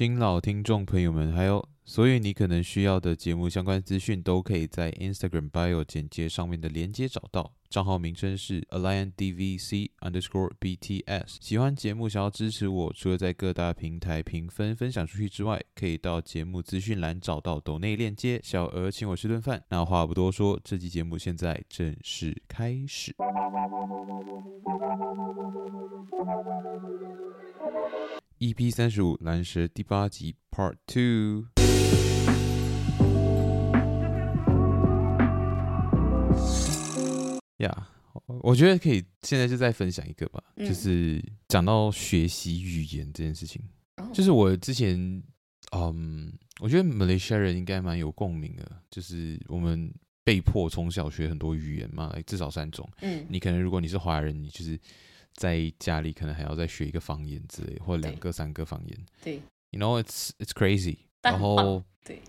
新老听众朋友们，还有所以你可能需要的节目相关资讯，都可以在 Instagram bio 简介上面的连接找到。账号名称是 AlianDVC underscore BTS。喜欢节目，想要支持我，除了在各大平台评分分享出去之外，可以到节目资讯栏找到抖内链接，小额请我吃顿饭。那话不多说，这期节目现在正式开始。EP 三十五蓝蛇第八集 Part Two。呀，yeah, 我觉得可以现在就再分享一个吧，嗯、就是讲到学习语言这件事情，哦、就是我之前，嗯，我觉得马来西亚人应该蛮有共鸣的，就是我们被迫从小学很多语言嘛，至少三种。嗯，你可能如果你是华人，你就是在家里可能还要再学一个方言之类，或两个、三个方言。对，You know it's it's crazy。然后，对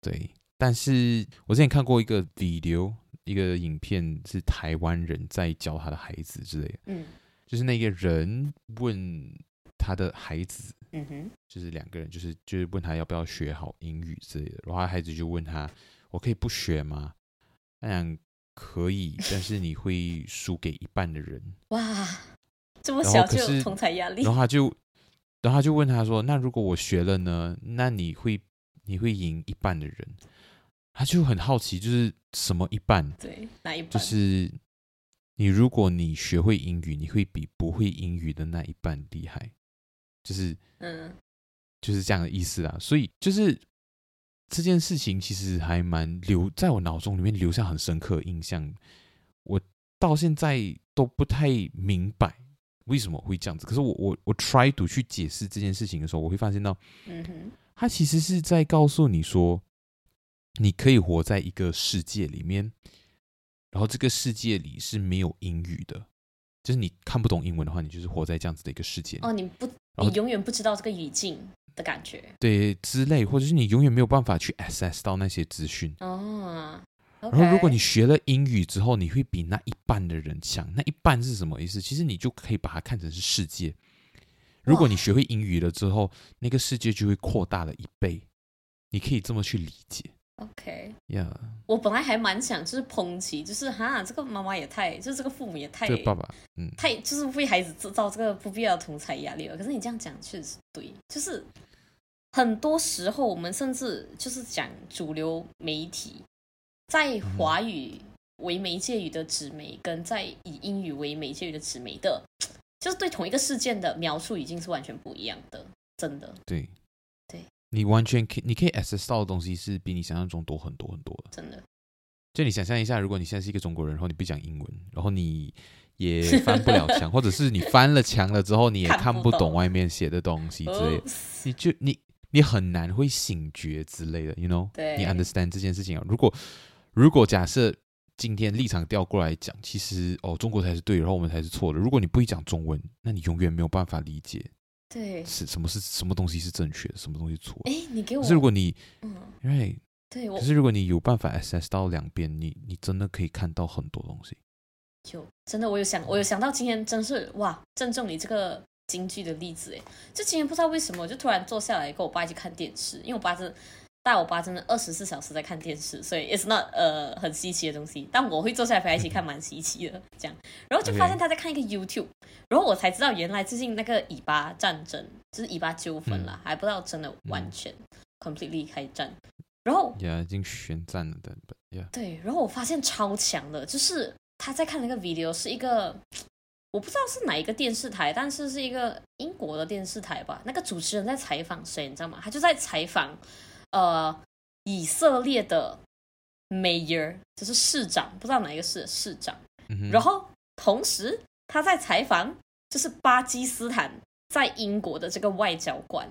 对，但是我之前看过一个 video。一个影片是台湾人在教他的孩子之类的，嗯，就是那个人问他的孩子，嗯哼，就是两个人，就是就是问他要不要学好英语之类的，然后他孩子就问他，我可以不学吗？他讲可以，但是你会输给一半的人。哇，这么小就有同才压力。然后他就，然后他就问他说，那如果我学了呢？那你会你会赢一半的人？他就很好奇，就是什么一半？对，哪一半？就是你，如果你学会英语，你会比不会英语的那一半厉害。就是，嗯，就是这样的意思啦。所以，就是这件事情其实还蛮留在我脑中里面留下很深刻的印象。我到现在都不太明白为什么会这样子。可是我我我 try to 去解释这件事情的时候，我会发现到，嗯哼，他其实是在告诉你说。你可以活在一个世界里面，然后这个世界里是没有英语的，就是你看不懂英文的话，你就是活在这样子的一个世界。哦，你不，你永远不知道这个语境的感觉，对之类，或者是你永远没有办法去 access 到那些资讯。哦然后如果你学了英语之后，你会比那一半的人强。那一半是什么意思？其实你就可以把它看成是世界。如果你学会英语了之后，那个世界就会扩大了一倍。你可以这么去理解。OK，Yeah，我本来还蛮想就是抨击，就是哈，这个妈妈也太，就是这个父母也太，爸爸，嗯，太就是为孩子制造这个不必要的同才压力了。可是你这样讲确实是对，就是很多时候我们甚至就是讲主流媒体在华语为媒介语的纸媒，跟在以英语为媒介语的纸媒的，就是对同一个事件的描述已经是完全不一样的，真的，对。你完全可以，你可以 access 到的东西是比你想象中多很多很多的。真的，就你想象一下，如果你现在是一个中国人，然后你不讲英文，然后你也翻不了墙，或者是你翻了墙了之后，你也看不懂外面写的东西之类的，你就你你很难会醒觉之类的，you know？对，你 understand 这件事情啊？如果如果假设今天立场调过来讲，其实哦，中国才是对，然后我们才是错的。如果你不会讲中文，那你永远没有办法理解。对，是什么是什么东西是正确的，什么东西错？哎，你给我。可是如果你，嗯，因为对，可是如果你有办法 access 到两边，你你真的可以看到很多东西。就真的，我有想，我有想到今天真是哇，正中你这个京剧的例子哎，就今天不知道为什么，我就突然坐下来跟我爸一起看电视，因为我爸是。但我爸真的二十四小时在看电视，所以 it's not 呃很稀奇的东西。但我会坐下来陪他一起看，蛮稀奇的。这样，然后就发现他在看一个 YouTube，然后我才知道原来最近那个以巴战争就是以巴纠纷了，嗯、还不知道真的完全 completely 开战。然后也，已经宣战了的。Yeah. 对，然后我发现超强的，就是他在看那个 video 是一个我不知道是哪一个电视台，但是是一个英国的电视台吧。那个主持人在采访谁，你知道吗？他就在采访。呃，以色列的 mayor 就是市长，不知道哪一个市的市长。嗯、然后同时他在采访，就是巴基斯坦在英国的这个外交官，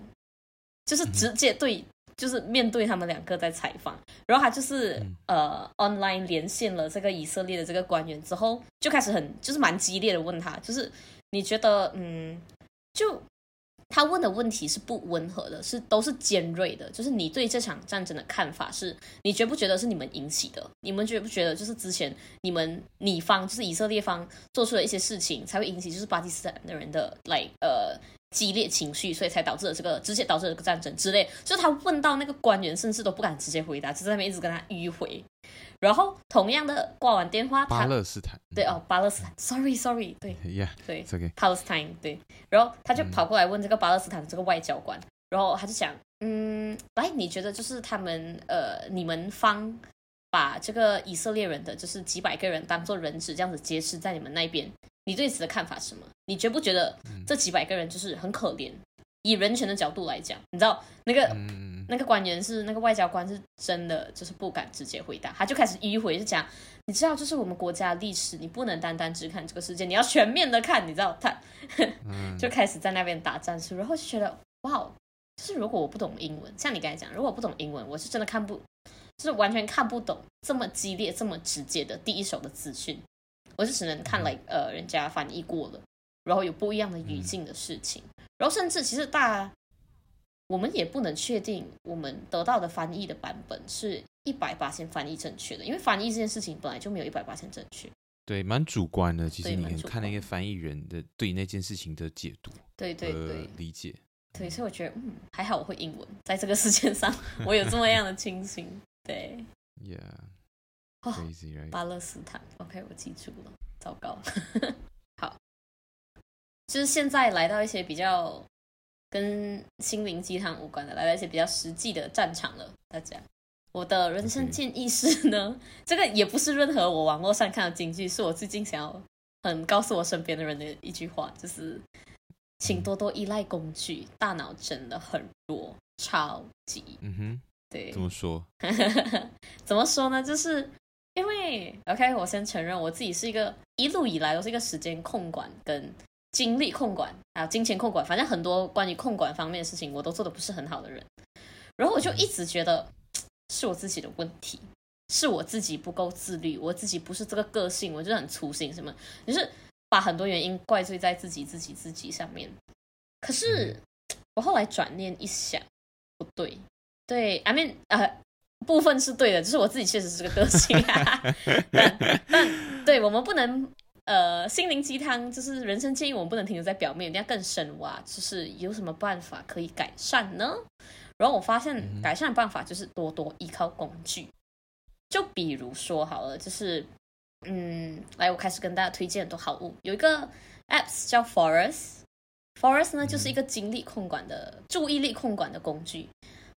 就是直接对，嗯、就是面对他们两个在采访。然后他就是、嗯、呃 online 连线了这个以色列的这个官员之后，就开始很就是蛮激烈的问他，就是你觉得嗯就。他问的问题是不温和的，是都是尖锐的。就是你对这场战争的看法是，你觉不觉得是你们引起的？你们觉不觉得就是之前你们你方就是以色列方做出了一些事情，才会引起就是巴基斯坦的人的来呃激烈情绪，所以才导致了这个直接导致了这个战争之类。就他问到那个官员，甚至都不敢直接回答，就在那边一直跟他迂回。然后同样的挂完电话，巴勒斯坦，对哦，巴勒斯坦，sorry sorry，对，yeah，对，okay. Palestine，对。然后他就跑过来问这个巴勒斯坦的这个外交官，嗯、然后他就讲，嗯，来，你觉得就是他们呃，你们方把这个以色列人的就是几百个人当做人质这样子劫持在你们那边，你对此的看法是什么？你觉不觉得这几百个人就是很可怜？以人权的角度来讲，你知道那个、嗯、那个官员是那个外交官是真的就是不敢直接回答，他就开始迂回，就讲你知道，就是我们国家历史，你不能单单只看这个事件，你要全面的看，你知道他、嗯、就开始在那边打战术，然后就觉得哇，就是如果我不懂英文，像你刚才讲，如果我不懂英文，我是真的看不，就是完全看不懂这么激烈、这么直接的第一手的资讯，我就只能看来、like, 呃人家翻译过了，然后有不一样的语境的事情。嗯然后甚至其实大，我们也不能确定我们得到的翻译的版本是一百八千翻译正确的，因为翻译这件事情本来就没有一百八千正确。对，蛮主观的。其实你看那个翻译人的对那件事情的解读，对对对，理解。对，所以我觉得嗯，还好我会英文，在这个世界上我有这么样的清醒。对，Yeah，哦，Crazy, right? 巴勒斯坦，OK，我记住了，糟糕。好就是现在来到一些比较跟心灵鸡汤无关的，来了一些比较实际的战场了。大家，我的人生建议是呢. 这个也不是任何我网络上看的金句，是我最近想要很告诉我身边的人的一句话，就是请多多依赖工具，大脑真的很弱，超级。嗯哼，对，怎么说？怎么说呢？就是因为 OK，我先承认我自己是一个一路以来都是一个时间控管跟。精力控管啊，金钱控管，反正很多关于控管方面的事情，我都做的不是很好的人。然后我就一直觉得 是我自己的问题，是我自己不够自律，我自己不是这个个性，我就很粗心，什么就是把很多原因怪罪在自己、自己、自己上面。可是我后来转念一想，不对，对，I mean，呃，部分是对的，就是我自己确实是个个性啊，但但对我们不能。呃，心灵鸡汤就是人生建议，我们不能停留在表面，一定要更深挖。就是有什么办法可以改善呢？然后我发现改善的办法就是多多依靠工具。就比如说好了，就是嗯，来，我开始跟大家推荐很多好物。有一个 apps 叫 Forest，Forest 呢就是一个精力控管的、注意力控管的工具。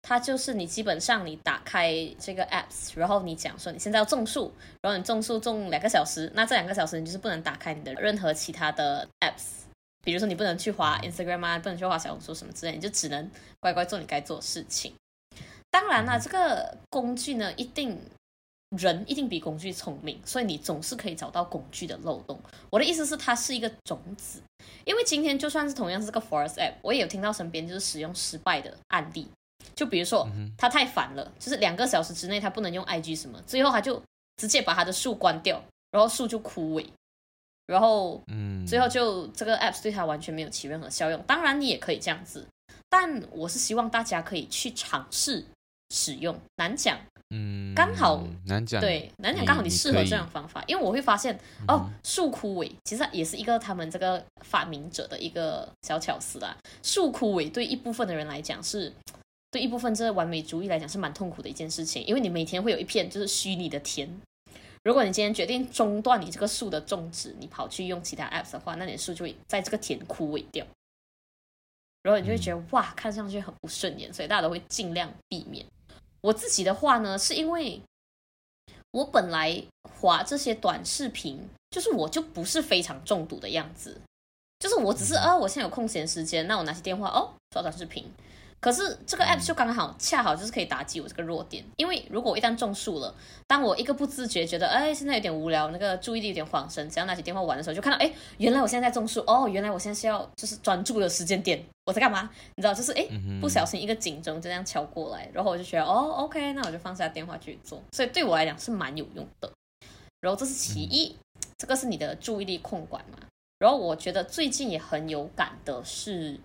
它就是你基本上你打开这个 apps，然后你讲说你现在要种树，然后你种树种两个小时，那这两个小时你就是不能打开你的任何其他的 apps，比如说你不能去滑 Instagram 啊，不能去滑小红书什么之类，你就只能乖乖做你该做的事情。当然啦，这个工具呢，一定人一定比工具聪明，所以你总是可以找到工具的漏洞。我的意思是，它是一个种子，因为今天就算是同样是这个 Forest app，我也有听到身边就是使用失败的案例。就比如说，他太烦了，就是两个小时之内他不能用 IG 什么，最后他就直接把他的树关掉，然后树就枯萎，然后，嗯，最后就这个 apps 对他完全没有起任何效用。当然你也可以这样子，但我是希望大家可以去尝试使用。难讲，嗯，刚好难讲，对，难讲，刚好你适合这样方法，因为我会发现哦，树枯萎其实也是一个他们这个发明者的一个小巧思啦。树枯萎对一部分的人来讲是。对一部分这完美主义来讲是蛮痛苦的一件事情，因为你每天会有一片就是虚拟的田。如果你今天决定中断你这个树的种植，你跑去用其他 apps 的话，那你的树就会在这个田枯萎掉。然后你就会觉得哇，看上去很不顺眼，所以大家都会尽量避免。我自己的话呢，是因为我本来划这些短视频，就是我就不是非常中毒的样子，就是我只是啊，我现在有空闲时间，那我拿起电话哦，刷短视频。可是这个 app 就刚好恰好就是可以打击我这个弱点，因为如果我一旦种树了，当我一个不自觉觉得哎现在有点无聊，那个注意力有点恍神，只要拿起电话玩的时候，就看到哎原来我现在在种树哦，原来我现在是要就是专注的时间点，我在干嘛？你知道就是哎不小心一个警钟就这样敲过来，然后我就觉得哦 OK，那我就放下电话去做，所以对我来讲是蛮有用的。然后这是其一，这个是你的注意力控管嘛。然后我觉得最近也很有感的是。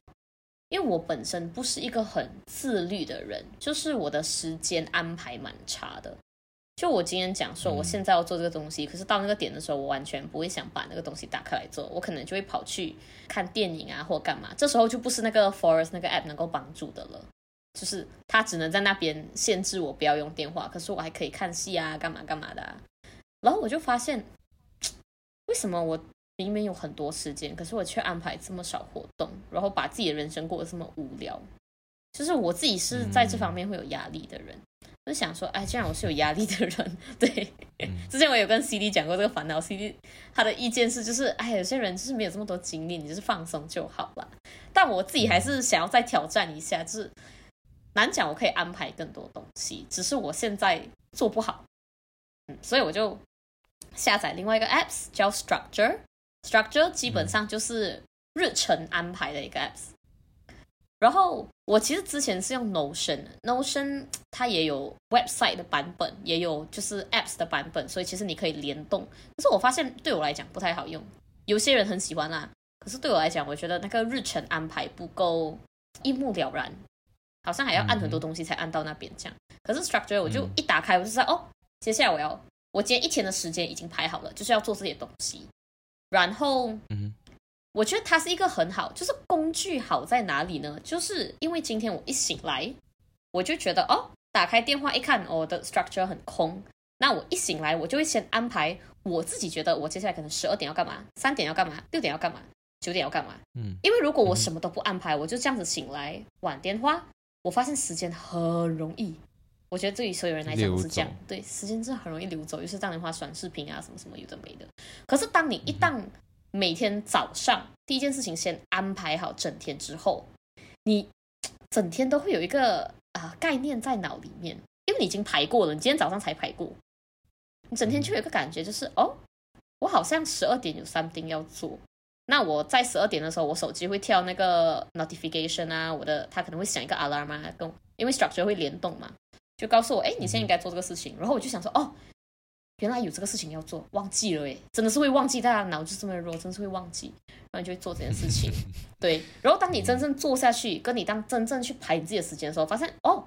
因为我本身不是一个很自律的人，就是我的时间安排蛮差的。就我今天讲说，我现在要做这个东西，嗯、可是到那个点的时候，我完全不会想把那个东西打开来做，我可能就会跑去看电影啊，或干嘛。这时候就不是那个 Forest 那个 app 能够帮助的了，就是它只能在那边限制我不要用电话，可是我还可以看戏啊，干嘛干嘛的、啊。然后我就发现，为什么我明明有很多时间，可是我却安排这么少活动，然后把自己的人生过得这么无聊？就是我自己是在这方面会有压力的人。嗯就想说，哎，既然我是有压力的人，对，之前我有跟 CD 讲过这个烦恼，CD 他的意见是，就是，哎，有些人就是没有这么多精力，你就是放松就好了。但我自己还是想要再挑战一下，就是难讲，我可以安排更多东西，只是我现在做不好，嗯，所以我就下载另外一个 apps 叫 Structure，Structure 基本上就是日程安排的一个 apps。然后我其实之前是用 Notion，Notion 它也有 website 的版本，也有就是 apps 的版本，所以其实你可以联动。可是我发现对我来讲不太好用，有些人很喜欢啦，可是对我来讲，我觉得那个日程安排不够一目了然，好像还要按很多东西才按到那边这样。可是 Structure 我就一打开，我就知道哦，接下来我要我今天一天的时间已经排好了，就是要做这些东西，然后嗯。我觉得它是一个很好，就是工具好在哪里呢？就是因为今天我一醒来，我就觉得哦，打开电话一看，我的 structure 很空。那我一醒来，我就会先安排我自己觉得我接下来可能十二点要干嘛，三点要干嘛，六点要干嘛，九点要干嘛。嗯，因为如果我什么都不安排，我就这样子醒来晚电话，我发现时间很容易。我觉得对于所有人来讲是这样，对，时间真的很容易流走，就是当你花、短视频啊，什么什么有的没的。可是当你一旦、嗯每天早上第一件事情先安排好整天之后，你整天都会有一个啊、呃、概念在脑里面，因为你已经排过了，你今天早上才排过，你整天就有一个感觉，就是哦，我好像十二点有 something 要做，那我在十二点的时候，我手机会跳那个 notification 啊，我的它可能会响一个 alarm 啊，跟因为 structure 会联动嘛，就告诉我，哎，你现在应该做这个事情，然后我就想说，哦。原来有这个事情要做，忘记了哎，真的是会忘记，大家脑子这么弱，真的是会忘记，然后你就会做这件事情。对，然后当你真正做下去，跟你当真正去排你自己的时间的时候，发现哦，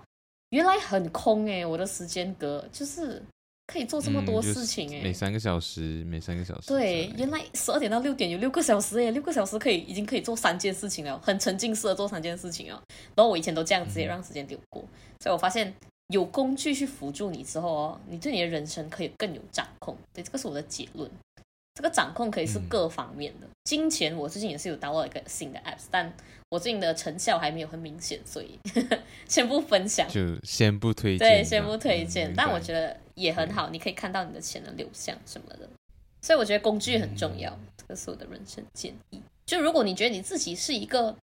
原来很空哎，我的时间格就是可以做这么多事情诶，每三个小时，每三个小时。对，原来十二点到六点有六个小时诶，六个小时可以已经可以做三件事情了，很沉浸式的做三件事情哦。然后我以前都这样直接让时间流过，所以我发现。有工具去辅助你之后哦，你对你的人生可以更有掌控。对，这个是我的结论。这个掌控可以是各方面的。嗯、金钱，我最近也是有 download 一个新的 apps，但我最近的成效还没有很明显，所以呵 呵先不分享，就先不推荐。对，先不推荐。嗯、但我觉得也很好，你可以看到你的钱的流向什么的。所以我觉得工具很重要，嗯、这个是我的人生建议。就如果你觉得你自己是一个。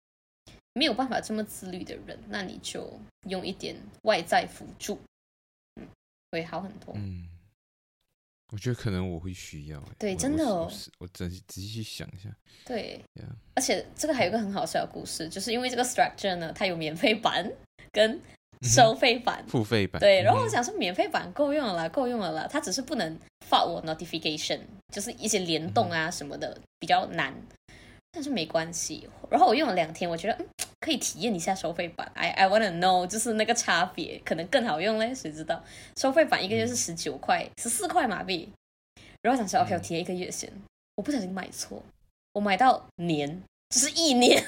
没有办法这么自律的人，那你就用一点外在辅助，嗯，会好很多。嗯，我觉得可能我会需要。对，真的哦。我仔细仔细去想一下。对.而且这个还有一个很好笑的故事，就是因为这个 structure 呢，它有免费版跟收费版、付费版。对，然后我想说免费版够用了啦，够用了啦，它只是不能发我 notification，就是一些联动啊什么的、嗯、比较难。但是没关系，然后我用了两天，我觉得嗯，可以体验一下收费版。I I wanna know，就是那个差别可能更好用嘞，谁知道？收费版一个月是十九块，十四块马币。然后想说、嗯、OK，我体验一个月先。我不小心买错，我买到年，只、就是一年，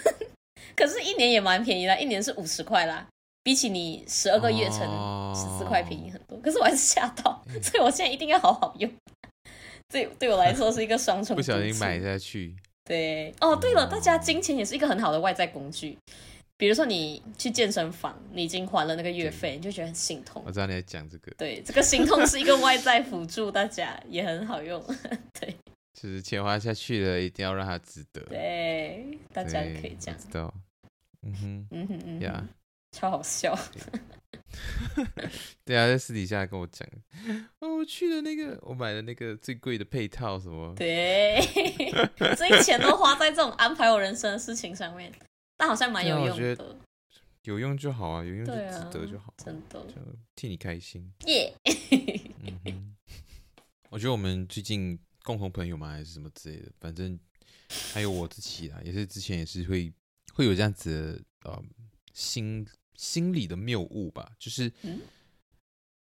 可是一年也蛮便宜啦，一年是五十块啦，比起你十二个月乘十四块便宜很多。哦、可是我还是吓到，所以我现在一定要好好用。对，对我来说是一个双重。不小心买下去。对哦，对了，大家金钱也是一个很好的外在工具。比如说你去健身房，你已经还了那个月费，你就觉得很心痛。我知道你在讲这个。对，这个心痛是一个外在辅助，大家也很好用。对，就是钱花下去了，一定要让它值得。对，大家可以这样。知道。嗯哼，嗯哼，嗯哼，呀，超好笑。对啊，在私底下跟我讲，哦，我去的那个，我买的那个最贵的配套什么？对，所以钱都花在这种安排我人生的事情上面，但好像蛮有用的。有用就好啊，有用就值得就好，啊，真的，就替你开心。耶 Yeah. 嗯，我觉得我们最近共同朋友嘛，还是什么之类的，反正还有我自己啊，也是之前也是会会有这样子的呃心。心理的谬误吧，就是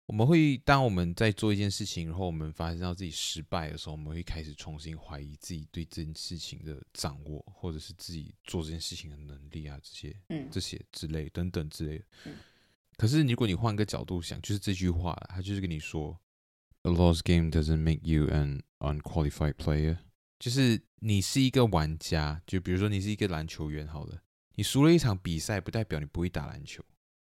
我们会当我们在做一件事情，然后我们发现到自己失败的时候，我们会开始重新怀疑自己对这件事情的掌握，或者是自己做这件事情的能力啊，这些，嗯，这些之类等等之类的。嗯，可是如果你换个角度想，就是这句话，他就是跟你说，A lost game doesn't make you an unqualified player，就是你是一个玩家，就比如说你是一个篮球员，好了，你输了一场比赛，不代表你不会打篮球。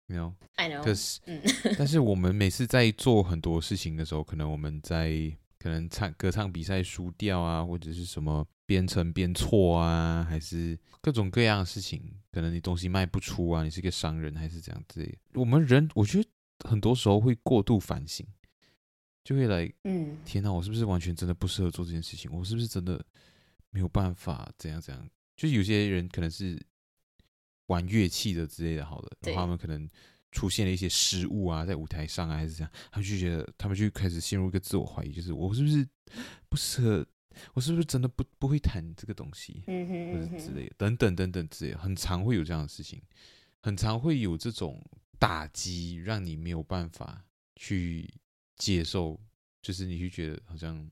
You know, I know. 可是，但是我们每次在做很多事情的时候，可能我们在可能唱歌唱比赛输掉啊，或者是什么编程编错啊，还是各种各样的事情，可能你东西卖不出啊，你是一个商人还是怎样之类的。我们人，我觉得很多时候会过度反省，就会来，嗯，天哪，我是不是完全真的不适合做这件事情？我是不是真的没有办法怎样怎样？就是有些人可能是。玩乐器的之类的，好了，然后他们可能出现了一些失误啊，在舞台上啊，还是这样，他们就觉得，他们就开始陷入一个自我怀疑，就是我是不是不适合，我是不是真的不不会弹这个东西，嗯哼，或者之类的，等等等等之类的，很常会有这样的事情，很常会有这种打击，让你没有办法去接受，就是你就觉得好像。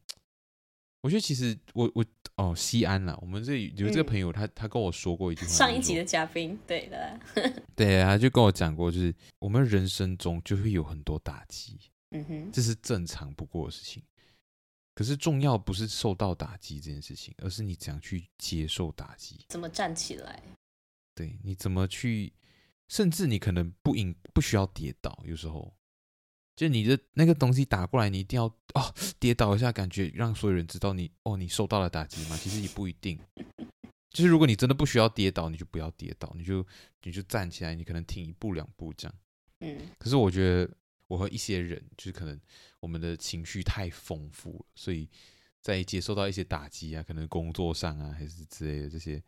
我觉得其实我我哦，西安啦，我们这里有这个朋友，他他跟我说过一句话，上一集的嘉宾，对的，对啊，他就跟我讲过，就是我们人生中就会有很多打击，嗯哼，这是正常不过的事情。可是重要不是受到打击这件事情，而是你怎样去接受打击，怎么站起来？对，你怎么去，甚至你可能不应不需要跌倒，有时候。就你的那个东西打过来，你一定要哦跌倒一下，感觉让所有人知道你哦你受到了打击吗？其实也不一定。就是如果你真的不需要跌倒，你就不要跌倒，你就你就站起来，你可能停一步两步这样。嗯。可是我觉得我和一些人，就是可能我们的情绪太丰富了，所以在接受到一些打击啊，可能工作上啊还是之类的这些，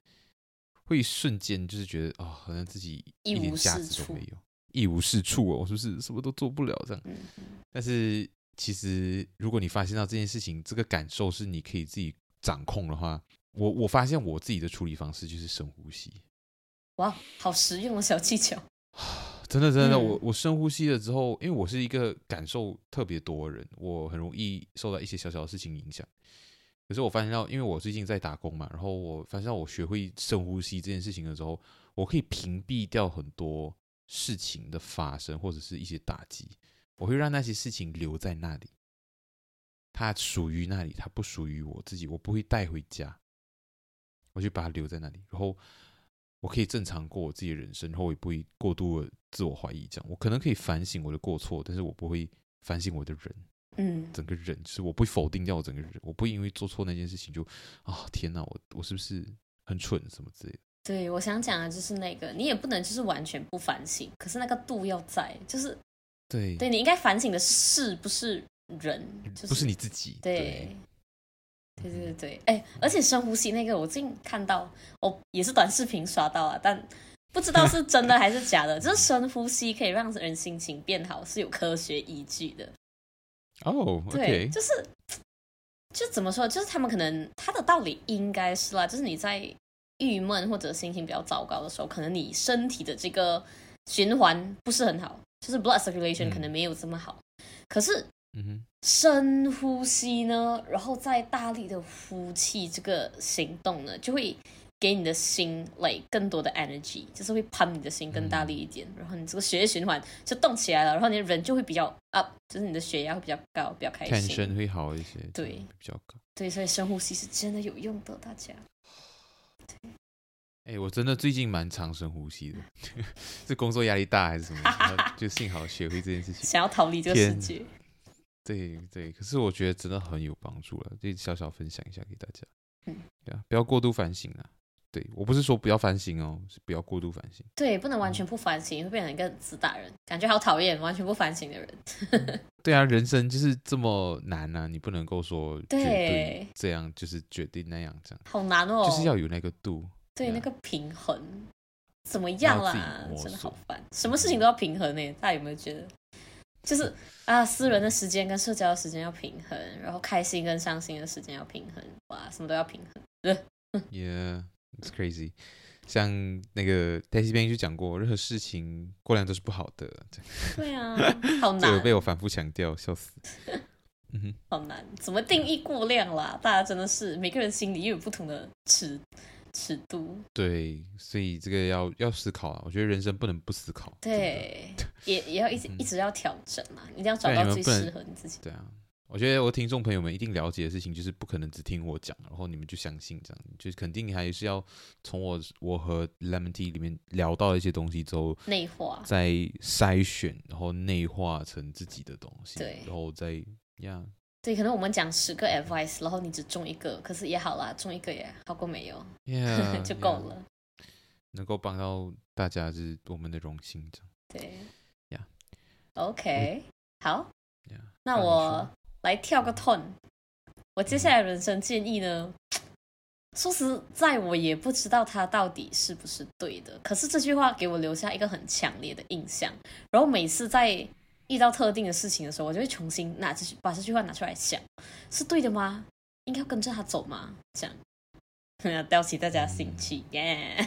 会瞬间就是觉得哦，好像自己一点价值都没有。一无是处哦，是不是什么都做不了这样？但是其实，如果你发现到这件事情，这个感受是你可以自己掌控的话，我我发现我自己的处理方式就是深呼吸。哇，好实用的小技巧！真的真的，我我深呼吸了之后，因为我是一个感受特别多的人，我很容易受到一些小小的事情影响。可是我发现到，因为我最近在打工嘛，然后我发现到我学会深呼吸这件事情的时候，我可以屏蔽掉很多。事情的发生或者是一些打击，我会让那些事情留在那里，它属于那里，它不属于我自己，我不会带回家，我就把它留在那里，然后我可以正常过我自己的人生，然后我也不会过度的自我怀疑。这样，我可能可以反省我的过错，但是我不会反省我的人，嗯，整个人就是我不会否定掉我整个人，我不因为做错那件事情就啊、哦、天哪，我我是不是很蠢什么之类的。对，我想讲的就是那个，你也不能就是完全不反省，可是那个度要在，就是，对，对你应该反省的是不是人，就是、不是你自己，对，对对对对，哎，而且深呼吸那个，我最近看到，哦，也是短视频刷到啊，但不知道是真的还是假的，就是深呼吸可以让人心情变好，是有科学依据的。哦、oh, okay，对，就是，就怎么说，就是他们可能他的道理应该是啦，就是你在。郁闷或者心情比较糟糕的时候，可能你身体的这个循环不是很好，就是 blood circulation 可能没有这么好。嗯、可是，深呼吸呢，然后再大力的呼气，这个行动呢，就会给你的心 like 更多的 energy，就是会 pump 你的心更大力一点，嗯、然后你这个血液循环就动起来了，然后你的人就会比较 up，就是你的血压会比较高，比较开心，tension 会好一些，对，比较高，对，所以深呼吸是真的有用的，大家。哎、欸，我真的最近蛮常深呼吸的，是工作压力大还是什么？就幸好学会这件事情，想要逃离这个世界。对对，可是我觉得真的很有帮助了，就小小分享一下给大家。嗯，对啊，不要过度反省啊。对，我不是说不要反省哦，是不要过度反省。对，不能完全不反省，会变成一个自大人，感觉好讨厌。完全不反省的人。嗯、对啊，人生就是这么难啊，你不能够说绝对这样，就是决定那样这样。好难哦，就是要有那个度。对那个平衡怎么样啦？真的好烦，什么事情都要平衡呢？大家有没有觉得？就是啊，私人的时间跟社交的时间要平衡，然后开心跟伤心的时间要平衡，哇，什么都要平衡。Yeah, it's crazy。像那个黛西编就讲过，任何事情过量都是不好的。对啊，好难。这个被我反复强调，笑死。嗯哼，好难，怎么定义过量啦？大家真的是每个人心里又有不同的尺尺度。对，所以这个要要思考啊。我觉得人生不能不思考。对，也也要一直、嗯、一直要调整嘛，一定要找到最适合你自己。对啊。我觉得我听众朋友们一定了解的事情，就是不可能只听我讲，然后你们就相信这样，就是肯定还是要从我我和 Lemon Tea 里面聊到一些东西之后内化，再筛选，然后内化成自己的东西，对，然后再呀，对，可能我们讲十个 advice，然后你只中一个，可是也好啦，中一个也好过没有，yeah, 就够了，yeah, 能够帮到大家是我们的荣幸，这样，对，呀，OK，好，yeah, 那我。来跳个 tone，我接下来人生建议呢？说实在，我也不知道它到底是不是对的。可是这句话给我留下一个很强烈的印象。然后每次在遇到特定的事情的时候，我就会重新拿这句把这句话拿出来想：是对的吗？应该要跟着他走吗？这样，要吊起大家兴趣耶。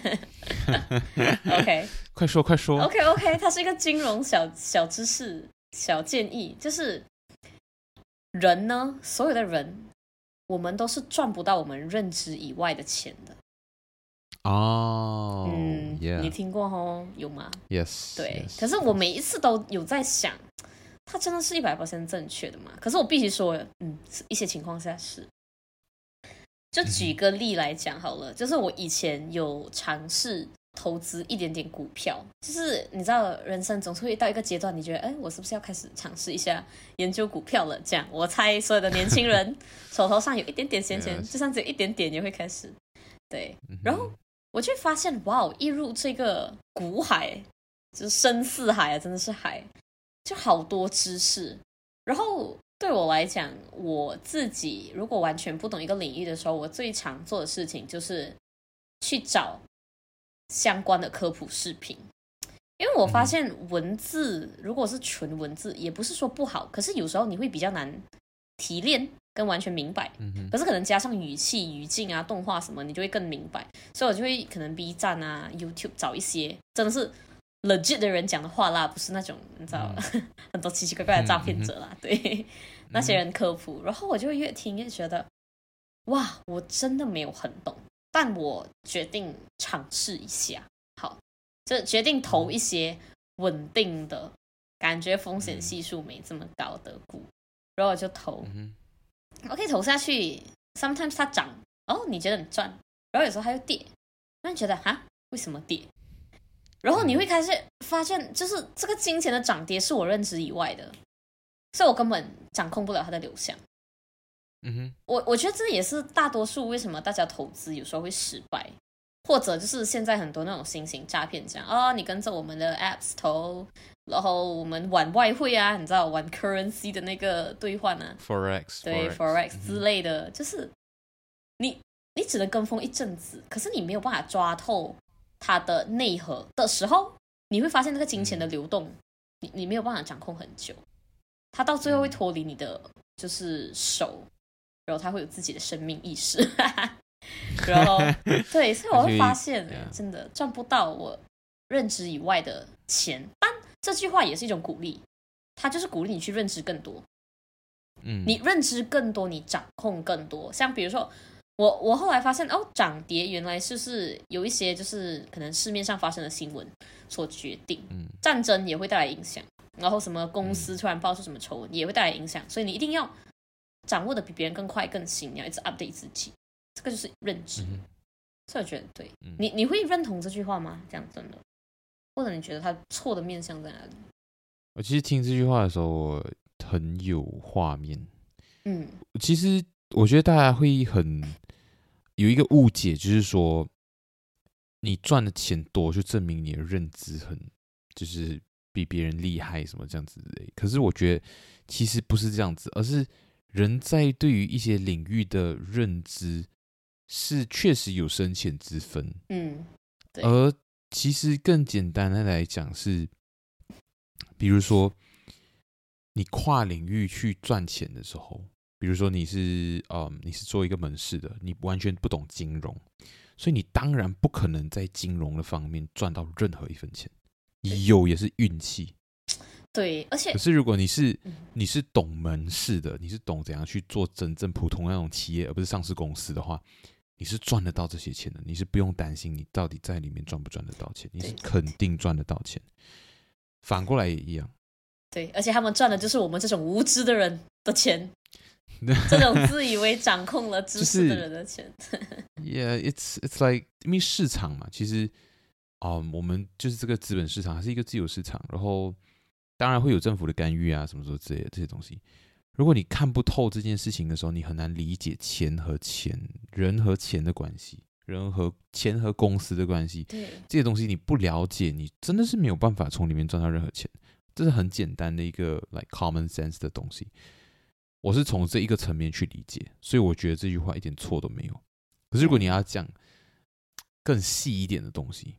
OK，快说快说。OK OK，它是一个金融小小知识小建议，就是。人呢，所有的人，我们都是赚不到我们认知以外的钱的。哦，嗯.你听过吼？有吗？Yes。对，yes, 可是我每一次都有在想，它真的是一百%正确的吗？可是我必须说，嗯，一些情况下是。就举个例来讲好了，就是我以前有尝试。投资一点点股票，就是你知道，人生总是会到一个阶段，你觉得，哎，我是不是要开始尝试一下研究股票了？这样，我猜所有的年轻人 手头上有一点点闲钱，就算只有一点点，也会开始。对，然后我就发现，哇，一入这个股海，就是深似海啊，真的是海，就好多知识。然后对我来讲，我自己如果完全不懂一个领域的时候，我最常做的事情就是去找。相关的科普视频，因为我发现文字如果是纯文字，也不是说不好，可是有时候你会比较难提炼跟完全明白。可是可能加上语气、语境啊、动画什么，你就会更明白。所以我就会可能 B 站啊、YouTube 找一些真的是 legit 的人讲的话啦，不是那种你知道 很多奇奇怪怪的诈骗者啦。对，那些人科普，然后我就越听越觉得，哇，我真的没有很懂。但我决定尝试一下，好，就决定投一些稳定的感觉，风险系数没这么高的股，然后我就投。我可以投下去，sometimes 它涨，哦，你觉得你赚，然后有时候它又跌，那你觉得哈，为什么跌？然后你会开始发现，就是这个金钱的涨跌是我认知以外的，所以我根本掌控不了它的流向。嗯哼，我我觉得这也是大多数为什么大家投资有时候会失败，或者就是现在很多那种新型诈骗这样啊，你跟着我们的 apps 投，然后我们玩外汇啊，你知道玩 currency 的那个兑换啊，forex，对 forex 之类的，嗯、就是你你只能跟风一阵子，可是你没有办法抓透它的内核的时候，你会发现那个金钱的流动，嗯、你你没有办法掌控很久，它到最后会脱离你的就是手。然后他会有自己的生命意识，然后 对，所以我会发现，真的赚不到我认知以外的钱。但这句话也是一种鼓励，它就是鼓励你去认知更多。嗯，你认知更多，你掌控更多。像比如说，我我后来发现，哦，涨跌原来就是有一些就是可能市面上发生的新闻所决定。嗯，战争也会带来影响，然后什么公司突然爆出什么丑闻也会带来影响，所以你一定要。掌握的比别人更快更新，你要一直 update 自己，这个就是认知。嗯、所以我觉得对、嗯、你，你会认同这句话吗？这样真的，或者你觉得他错的面向在哪里？我其实听这句话的时候，我很有画面。嗯，其实我觉得大家会很有一个误解，就是说你赚的钱多，就证明你的认知很就是比别人厉害什么这样子的。可是我觉得其实不是这样子，而是。人在对于一些领域的认知是确实有深浅之分，嗯，而其实更简单的来讲是，比如说你跨领域去赚钱的时候，比如说你是嗯你是做一个门市的，你完全不懂金融，所以你当然不可能在金融的方面赚到任何一分钱，有也是运气。对，而且可是如果你是你是懂门市的，你是懂怎样去做真正普通那种企业，而不是上市公司的话，你是赚得到这些钱的，你是不用担心你到底在里面赚不赚得到钱，你是肯定赚得到钱。反过来也一样。对，而且他们赚的就是我们这种无知的人的钱，这种自以为掌控了知识的人的钱。yeah, it's it's like 因为市场嘛，其实啊，um, 我们就是这个资本市场，还是一个自由市场，然后。当然会有政府的干预啊，什么什么之类的这些东西。如果你看不透这件事情的时候，你很难理解钱和钱、人和钱的关系，人和钱和公司的关系。对，这些东西你不了解，你真的是没有办法从里面赚到任何钱。这是很简单的一个 like common sense 的东西。我是从这一个层面去理解，所以我觉得这句话一点错都没有。可是如果你要讲更细一点的东西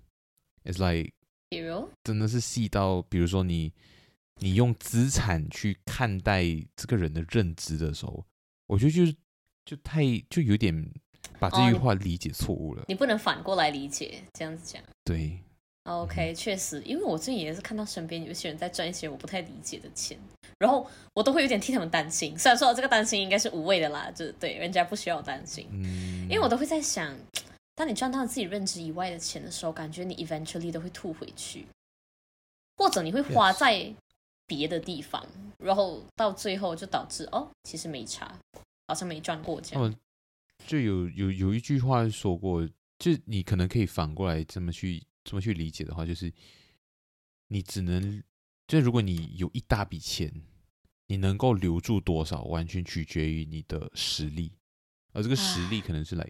，it's like，比如，真的是细到，比如说你。你用资产去看待这个人的认知的时候，我觉得就是就太就有点把这句话理解错误了。哦，你，你不能反过来理解，这样子讲。对，OK，确实，因为我最近也是看到身边有些人在赚一些我不太理解的钱，然后我都会有点替他们担心。虽然说这个担心应该是无谓的啦，就是对人家不需要担心。嗯，因为我都会在想，当你赚到自己认知以外的钱的时候，感觉你 eventually 都会吐回去，或者你会花在。别的地方，然后到最后就导致哦，其实没差，好像没赚过这样。就有有有一句话说过，就你可能可以反过来这么去这么去理解的话，就是你只能，就如果你有一大笔钱，你能够留住多少，完全取决于你的实力，而这个实力可能是来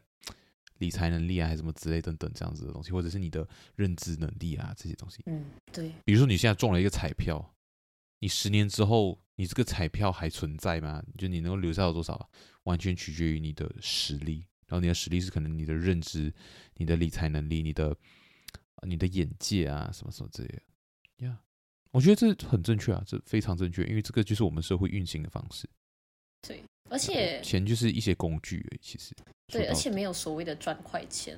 理财能力啊，还是什么之类等等这样子的东西，或者是你的认知能力啊这些东西。嗯，对。比如说你现在中了一个彩票。你十年之后，你这个彩票还存在吗？就你能够留下有多少，完全取决于你的实力。然后你的实力是可能你的认知、你的理财能力、你的、你的眼界啊，什么什么之类的。呀、yeah，我觉得这很正确啊，这非常正确，因为这个就是我们社会运行的方式。对，而且钱就是一些工具而已，其实。对，而且没有所谓的赚快钱。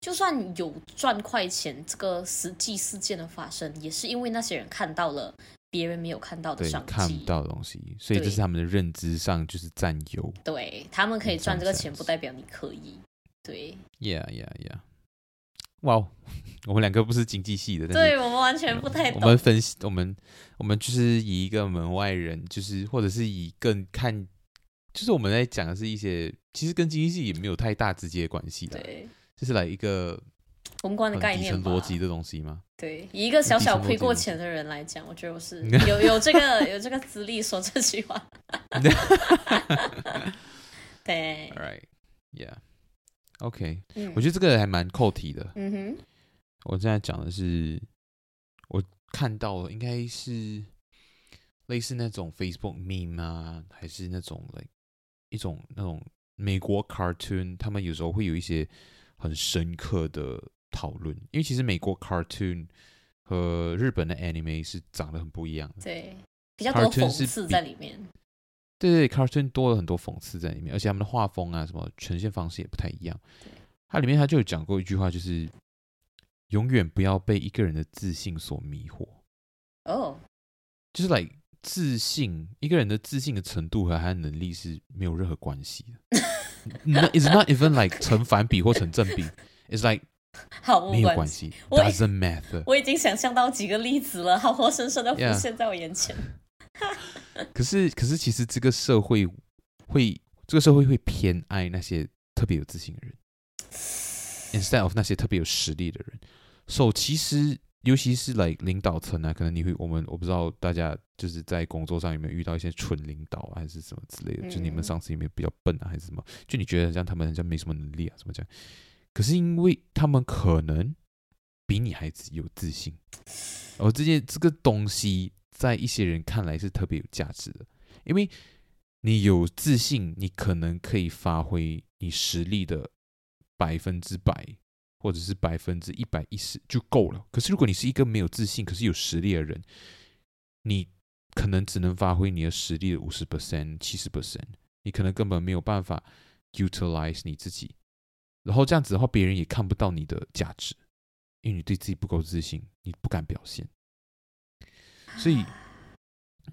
就算有赚快钱这个实际事件的发生，也是因为那些人看到了。别人没有看到的商机，看不到的东西，所以这是他们的认知上就是占优。对，他们可以赚这个钱，不代表你可以。对，Yeah, yeah, yeah。哇，我们两个不是经济系的，对我们完全不太懂。我们分析，我们我们就是以一个门外人，就是或者是以更看，就是我们在讲的是一些其实跟经济系也没有太大直接的关系的，对，就是来一个。宏观的概念，逻辑的东西吗？对，以一个小小亏过钱的人来讲，我觉得我是 有有这个有这个资历说这句话。对，All right, yeah, OK、嗯。我觉得这个还蛮扣题的。嗯哼，我现在讲的是，我看到了，应该是类似那种 Facebook meme 啊，还是那种 like 一种那种美国 cartoon，他们有时候会有一些很深刻的。讨论，因为其实美国 cartoon 和日本的 anime 是长得很不一样的，对，比较多讽刺在里面。对对，cartoon 多了很多讽刺在里面，而且他们的画风啊，什么呈现方式也不太一样。它里面他就有讲过一句话，就是永远不要被一个人的自信所迷惑。哦、oh.，就是来、like, 自信，一个人的自信的程度和他的能力是没有任何关系的。no, it's not even like 成反比或成正比。It's like 好，没有关系，doesn't matter。我已经想象到几个例子了，好活生生的浮现在我眼前。可是，可是，其实这个社会会，这个社会会偏爱那些特别有自信的人，instead of 那些特别有实力的人。So，其实，尤其是来、like, 领导层啊，可能你会，我们我不知道大家就是在工作上有没有遇到一些蠢领导啊，还是什么之类的，嗯、就你们上司有没有比较笨啊，还是什么？就你觉得像他们好像没什么能力啊，怎么讲？可是因为他们可能比你还有自信，而这件这个东西在一些人看来是特别有价值的，因为你有自信，你可能可以发挥你实力的百分之百，或者是百分之一百一十就够了。可是如果你是一个没有自信，可是有实力的人，你可能只能发挥你的实力的五十 percent、七十 percent，你可能根本没有办法 utilize 你自己。然后这样子的话，别人也看不到你的价值，因为你对自己不够自信，你不敢表现。所以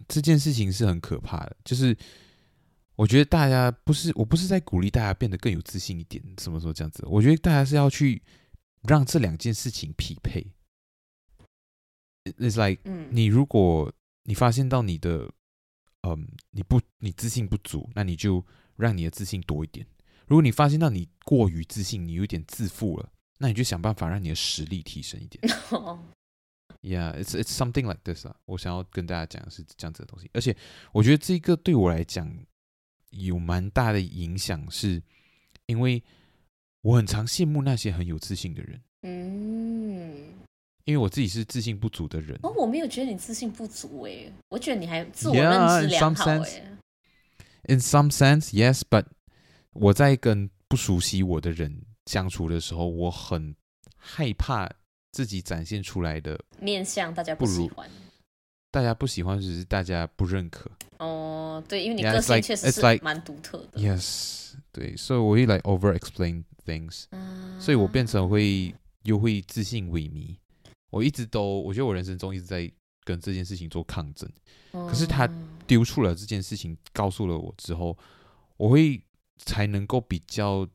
这件事情是很可怕的。就是我觉得大家不是，我不是在鼓励大家变得更有自信一点，什么时候这样子？我觉得大家是要去让这两件事情匹配。It's like，嗯你如果你发现到你的，嗯，你不，你自信不足，那你就让你的自信多一点。如果你发现到你过于自信，你有点自负了，那你就想办法让你的实力提升一点。Yeah, it's it's something like this 啊。我想要跟大家讲的是这样子的东西，而且我觉得这个对我来讲有蛮大的影响，是因为我很常羡慕那些很有自信的人。嗯。因为我自己是自信不足的人哦，我没有觉得你自信不足诶，我觉得你还自我认知良好诶。Yeah, in some sense, yes, but 我在跟不熟悉我的人相处的时候，我很害怕自己展现出来的面相，大家不喜欢。大家不喜欢，只是大家不认可。哦，对，因为你个性确实是蛮独特的。Yes，对，所以我会 like over explain things，啊，所以我变成会又会自信萎靡。我一直都，我觉得我人生中一直在跟这件事情做抗争。可是他丢出了这件事情，告诉了我之后，我会才能够比较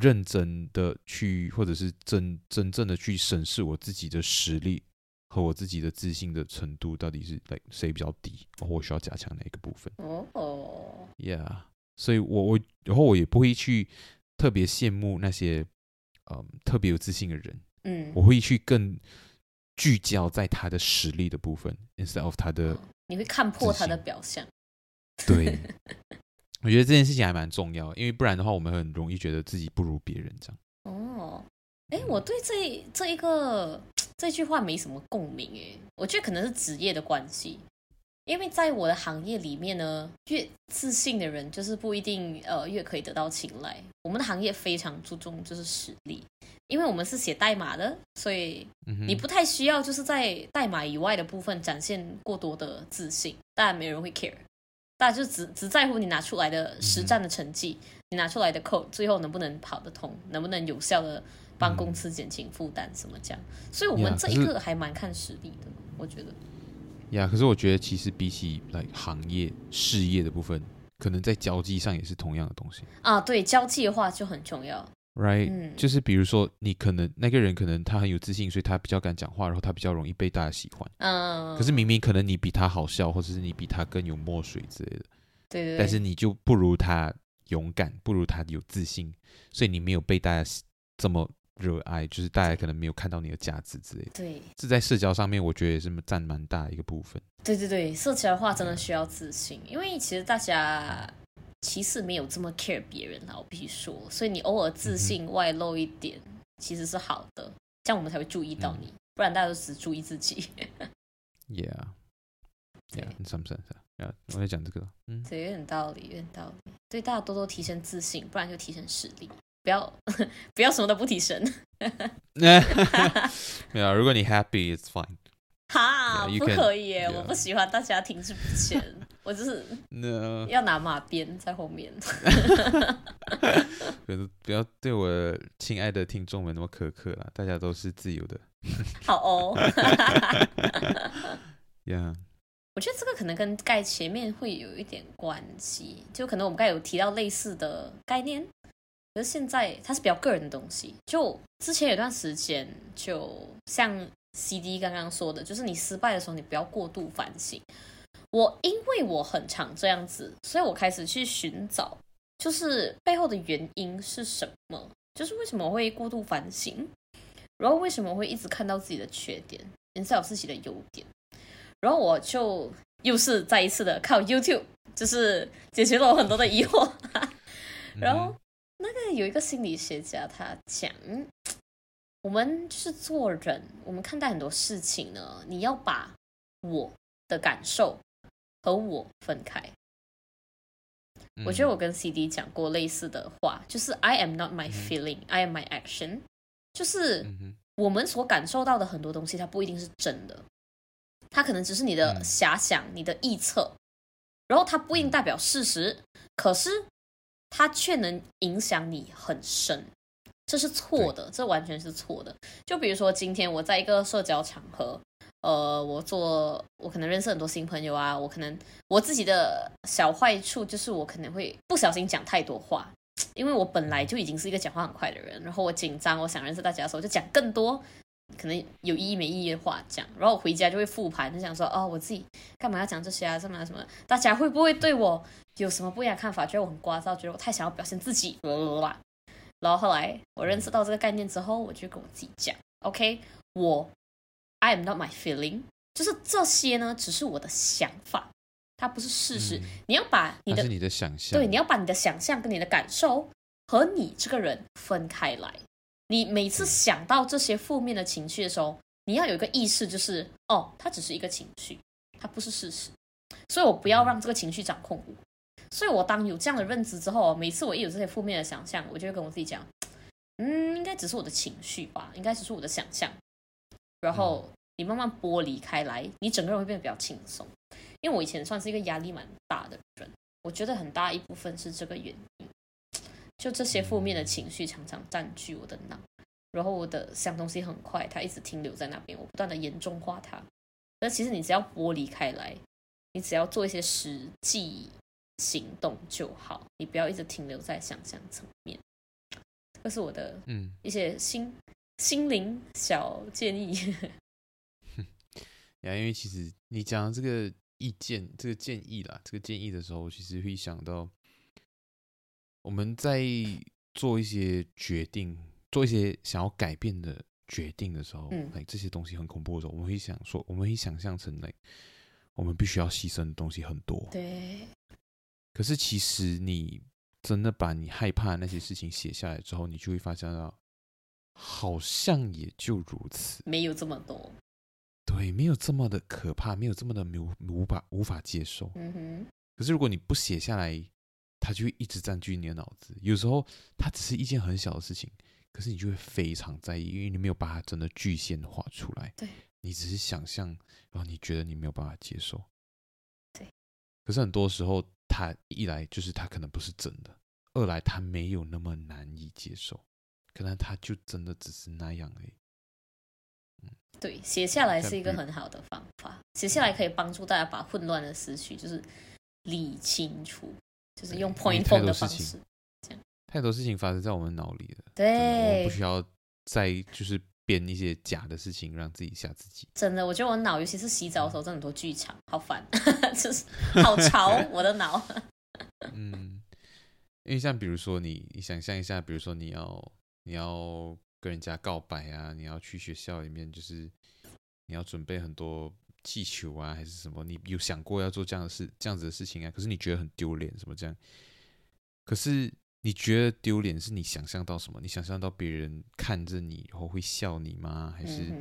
认真的去，或者是真真正的去审视我自己的实力和我自己的自信的程度到底是谁谁比较低，我需要加强哪一个部分。哦哦，Yeah，所以我我然后我也不会去特别羡慕那些嗯特别有自信的人。嗯，我会去更聚焦在他的实力的部分，instead of 他的。你会看破他的表象。对，我觉得这件事情还蛮重要，因为不然的话，我们很容易觉得自己不如别人这样。哦，哎，我对这这一个这句话没什么共鸣，哎，我觉得可能是职业的关系。因为在我的行业里面呢，越自信的人就是不一定呃越可以得到青睐。我们的行业非常注重就是实力，因为我们是写代码的，所以你不太需要就是在代码以外的部分展现过多的自信，当然没人会 care，大家就只只在乎你拿出来的实战的成绩，你拿出来的 code 最后能不能跑得通，能不能有效的帮公司减轻负担什么这样，所以我们这一个还蛮看实力的，我觉得。呀，可是我觉得其实比起来行业事业的部分，可能在交际上也是同样的东西啊。对，交际的话就很重要，right？嗯，就是比如说你可能那个人可能他很有自信，所以他比较敢讲话，然后他比较容易被大家喜欢。嗯，可是明明可能你比他好笑，或者是你比他更有墨水之类的，对对对，但是你就不如他勇敢，不如他有自信，所以你没有被大家这么。热爱就是大家可能没有看到你的价值之类的，对，这在社交上面我觉得也是占蛮大的一个部分。对对对，社交的话真的需要自信，因为其实大家其实没有这么 care 别人啊，我必须说，所以你偶尔自信外露一点，嗯、其实是好的，这样我们才会注意到你，嗯、不然大家都只注意自己。Yeah，Yeah，你什么 sense？我在讲这个，嗯，对，有点道理，有点道理，对，大家多多提升自信，不然就提升实力。不要 不要什么都不提升，没有。如果你 happy，it's fine。哈，yeah, 不可以耶！Yeah. 我不喜欢大家停滞不前，我就是要拿马鞭在后面。不要对我亲爱的听众们那么苛刻啦，大家都是自由的。好哦。Yeah，我觉得这个可能跟盖前面会有一点关系，就可能我们刚才有提到类似的概念。可是现在它是比较个人的东西，就之前有段时间，就像 CD 刚刚说的，就是你失败的时候，你不要过度反省。我因为我很常这样子，所以我开始去寻找，就是背后的原因是什么，就是为什么会过度反省，然后为什么会一直看到自己的缺点很少自己的优点，然后我就又是再一次的靠 YouTube，就是解决了我很多的疑惑，然后。那个有一个心理学家，他讲，我们是做人，我们看待很多事情呢，你要把我的感受和我分开。嗯、我觉得我跟 CD 讲过类似的话，就是 I am not my feeling,、嗯、I am my action。就是我们所感受到的很多东西，它不一定是真的，它可能只是你的遐想、嗯、你的臆测，然后它不一定代表事实，可是。它却能影响你很深，这是错的，这完全是错的。就比如说今天我在一个社交场合，呃，我做我可能认识很多新朋友啊，我可能我自己的小坏处就是我可能会不小心讲太多话，因为我本来就已经是一个讲话很快的人，然后我紧张，我想认识大家的时候就讲更多。可能有意义没意义的话讲，然后我回家就会复盘，就想说哦，我自己干嘛要讲这些啊？什么什么？大家会不会对我有什么不一样的看法？觉得我很聒噪，觉得我太想要表现自己，然后后来我认识到这个概念之后，我就跟我自己讲，OK，我 I am not my feeling，就是这些呢，只是我的想法，它不是事实。嗯、你要把你的，是你的想象，对，你要把你的想象跟你的感受和你这个人分开来。你每次想到这些负面的情绪的时候，你要有一个意识，就是哦，它只是一个情绪，它不是事实。所以我不要让这个情绪掌控我。所以我当有这样的认知之后，每次我一有这些负面的想象，我就会跟我自己讲，嗯，应该只是我的情绪吧，应该只是我的想象。然后你慢慢剥离开来，你整个人会变得比较轻松。因为我以前算是一个压力蛮大的人，我觉得很大一部分是这个原因。就这些负面的情绪常常占据我的脑，然后我的想东西很快，它一直停留在那边，我不断的严重化它。但其实你只要剥离开来，你只要做一些实际行动就好，你不要一直停留在想象层面。这是我的嗯一些心、嗯、心灵小建议。呀，因为其实你讲的这个意见、这个建议啦，这个建议的时候，其实会想到。我们在做一些决定、做一些想要改变的决定的时候，嗯，这些东西很恐怖的时候，我们会想说，我们会想象成那，我们必须要牺牲的东西很多。对。可是其实你真的把你害怕的那些事情写下来之后，你就会发现到，好像也就如此，没有这么多。对，没有这么的可怕，没有这么的无无法无法接受。嗯哼。可是如果你不写下来，它就会一直占据你的脑子，有时候它只是一件很小的事情，可是你就会非常在意，因为你没有把它真的具现化出来。对，你只是想象，然后你觉得你没有办法接受。对，可是很多时候，它一来就是它可能不是真的，二来它没有那么难以接受，可能他就真的只是那样而已。嗯，对，写下来是一个很好的方法，写下来可以帮助大家把混乱的思绪就是理清楚。就是用 point point 的方式，这样太多事情发生在我们脑里了。对，我不需要再就是编一些假的事情让自己吓自己。真的，我觉得我脑，尤其是洗澡的时候，真的很多剧场，好烦，就是好潮我的脑。嗯，因为像比如说你，你想象一下，比如说你要你要跟人家告白啊，你要去学校里面，就是你要准备很多。气球啊，还是什么？你有想过要做这样的事，这样子的事情啊？可是你觉得很丢脸，什么这样？可是你觉得丢脸是你想象到什么？你想象到别人看着你以后会笑你吗？还是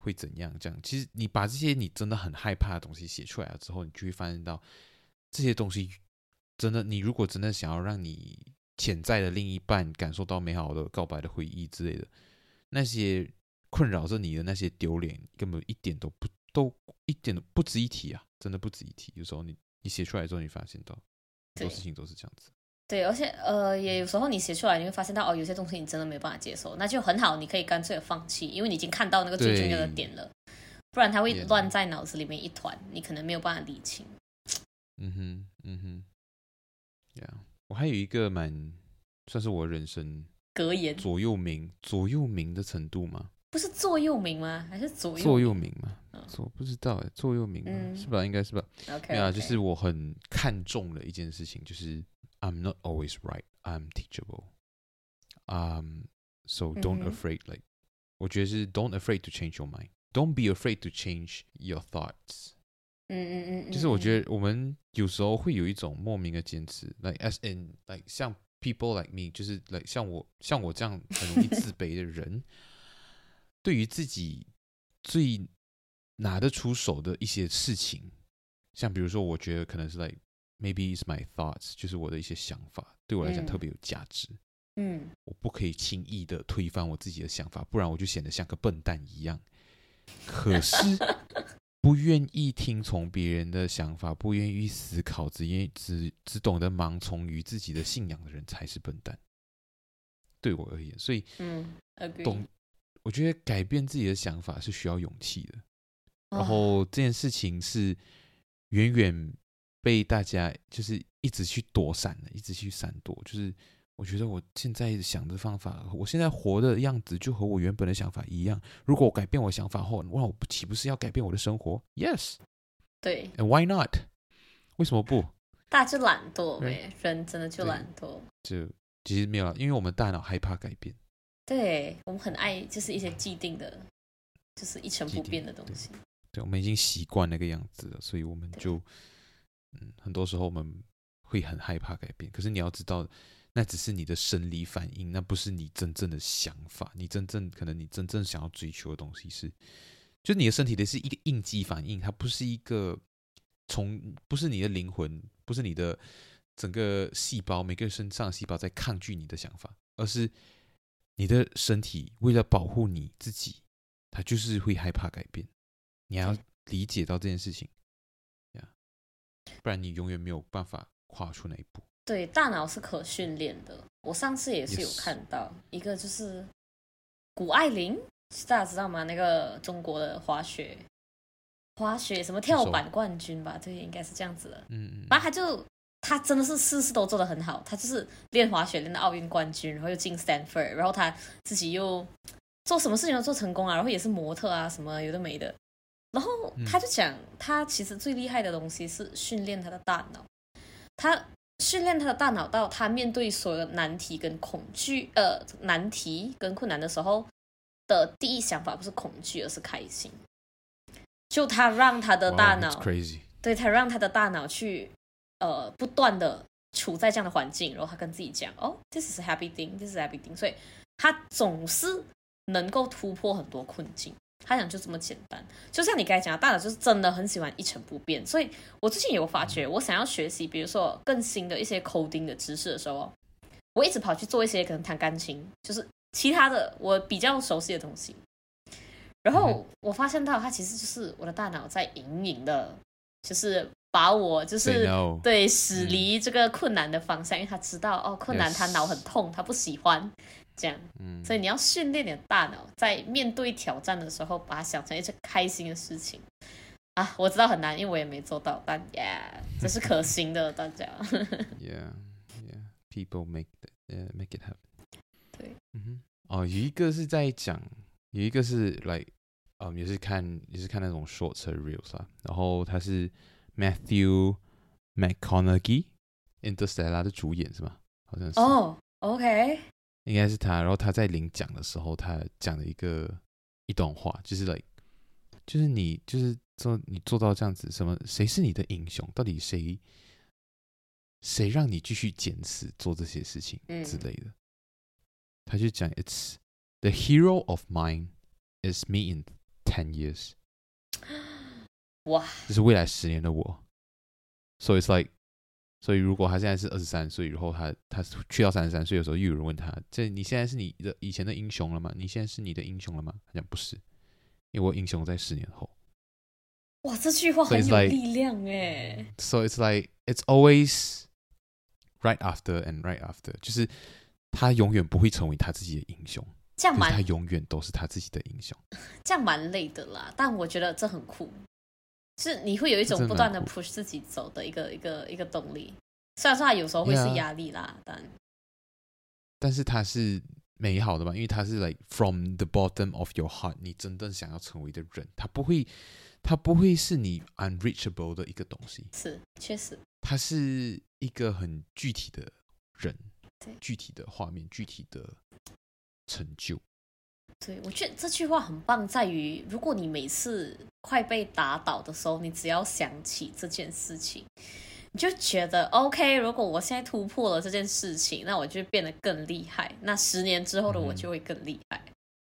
会怎样？这样？其实你把这些你真的很害怕的东西写出来了之后，你就会发现到这些东西真的，你如果真的想要让你潜在的另一半感受到美好的告白的回忆之类的，那些困扰着你的那些丢脸，根本一点都不。都一点都不值一提啊！真的不值一提。有时候你你写出来之后，你发现到很多事情都是这样子。对，而且呃，也有时候你写出来，你会发现到哦，有些东西你真的没办法接受，那就很好，你可以干脆的放弃，因为你已经看到那个最重要的点了。不然它会乱在脑子里面一团，你可能没有办法理清。嗯哼，嗯哼。呀、yeah，我还有一个蛮算是我人生格言座右铭，座右铭的程度吗？不是座右铭吗？还是左右座右铭吗？座、哦、不知道哎，座右铭、嗯、是吧？应该是吧。OK，对啊，就是我很看重的一件事情，就是 I'm not always right, I'm teachable. Um, so don't afraid、嗯、like，我觉得是 don't afraid to change your mind, don't be afraid to change your thoughts。 嗯嗯嗯，就是我觉得我们有时候会有一种莫名的坚持，like as in like 像 people like me，就是 like 像我像我这样很容易自 卑的人。对于自己最拿得出手的一些事情，像比如说，我觉得可能是 like maybe it's my thoughts，就是我的一些想法，对我来讲特别有价值。嗯，我不可以轻易的推翻我自己的想法，不然我就显得像个笨蛋一样。可是，不愿意听从别人的想法，不愿意思考，只愿只只懂得盲从于自己的信仰的人，才是笨蛋。对我而言，所以嗯，懂。我觉得改变自己的想法是需要勇气的，然后这件事情是远远被大家就是一直去躲闪的，一直去闪躲。就是我觉得我现在想的方法，我现在活的样子就和我原本的想法一样。如果我改变我想法后，哇，我岂不是要改变我的生活？Yes，对，And why not？为什么不？大家就懒惰呗，人真的就懒惰。就其实没有，因为我们大脑害怕改变。对，我们很爱，就是一些既定的，就是一成不变的东西。对，对，我们已经习惯那个样子了，所以我们就，嗯，很多时候我们会很害怕改变。可是你要知道，那只是你的生理反应，那不是你真正的想法。你真正可能你真正想要追求的东西是，就是你的身体的是一个应激反应，它不是一个从，不是你的灵魂，不是你的整个细胞，每个身上的细胞在抗拒你的想法，而是。你的身体为了保护你自己，它就是会害怕改变。你要理解到这件事情，不然你永远没有办法跨出那一步。对，大脑是可训练的。我上次也是有看到一个，就是谷爱凌，大家知道吗？那个中国的滑雪，滑雪什么跳板冠军吧？对，应该是这样子的。嗯嗯，然后他就。他真的是事事都做得很好，他就是练滑雪练到奥运冠军，然后又进 Stanford，然后他自己又做什么事情都做成功啊，然后也是模特啊，什么有的没的。然后他就讲，他其实最厉害的东西是训练他的大脑，他训练他的大脑到他面对所有的难题跟恐惧，呃，难题跟困难的时候的第一想法不是恐惧，而是开心。就他让他的大脑，wow, 对，他让他的大脑去。呃，不断的处在这样的环境，然后他跟自己讲：“哦，this is a happy thing，this is a happy thing。”所以他总是能够突破很多困境。他讲就这么简单，就像你刚才讲，大脑就是真的很喜欢一成不变。所以我最近有发觉，我想要学习，比如说更新的一些 coding 的知识的时候，我一直跑去做一些可能弹钢琴，就是其他的我比较熟悉的东西。然后我发现到，它其实就是我的大脑在隐隐的，就是。把我就是对驶离这个困难的方向，因为他知道哦，困难他脑很痛，他不喜欢这样，嗯所以你要训练你的大脑，在面对挑战的时候，把它想成一件开心的事情啊！我知道很难，因为我也没做到，但 yeah，这是可行的，大家。Yeah, yeah, people make yeah, make it happen。对，嗯哼，哦，有一个是在讲，有一个是 like，嗯，也是看也是看那种 short reels 啊，然后他是。Matthew McConaughey，Interstellar 的主演是吗？好像是。哦、oh,，OK，应该是他。然后他在领奖的时候，他讲了一个一段话，就是 like，就是你就是做你做到这样子，什么谁是你的英雄？到底谁谁让你继续坚持做这些事情之类的？嗯、他就讲，It's the hero of mine is me in ten years。哇！这是未来十年的我，so it's like，所以如果他现在是二十三岁，然后他他去到三十三岁的时候，又有人问他：“这你现在是你的以前的英雄了吗？你现在是你的英雄了吗？”他讲不是，因为我英雄在十年后。哇，这句话很有力量哎。So it's like it's always right after and right after，就是他永远不会成为他自己的英雄，这样蛮他永远都是他自己的英雄。这样蛮累的啦，但我觉得这很酷。是你会有一种不断的 push 自己走的一个一个一个动力，虽然说它有时候会是压力啦，yeah. 但但是它是美好的吧，因为它是 like from the bottom of your heart，你真正想要成为的人，它不会，它不会是你 unreachable 的一个东西，是确实，它是一个很具体的人，具体的画面，具体的成就。对，我觉得这句话很棒，在于如果你每次快被打倒的时候，你只要想起这件事情，你就觉得 OK。如果我现在突破了这件事情，那我就变得更厉害。那十年之后的我就会更厉害。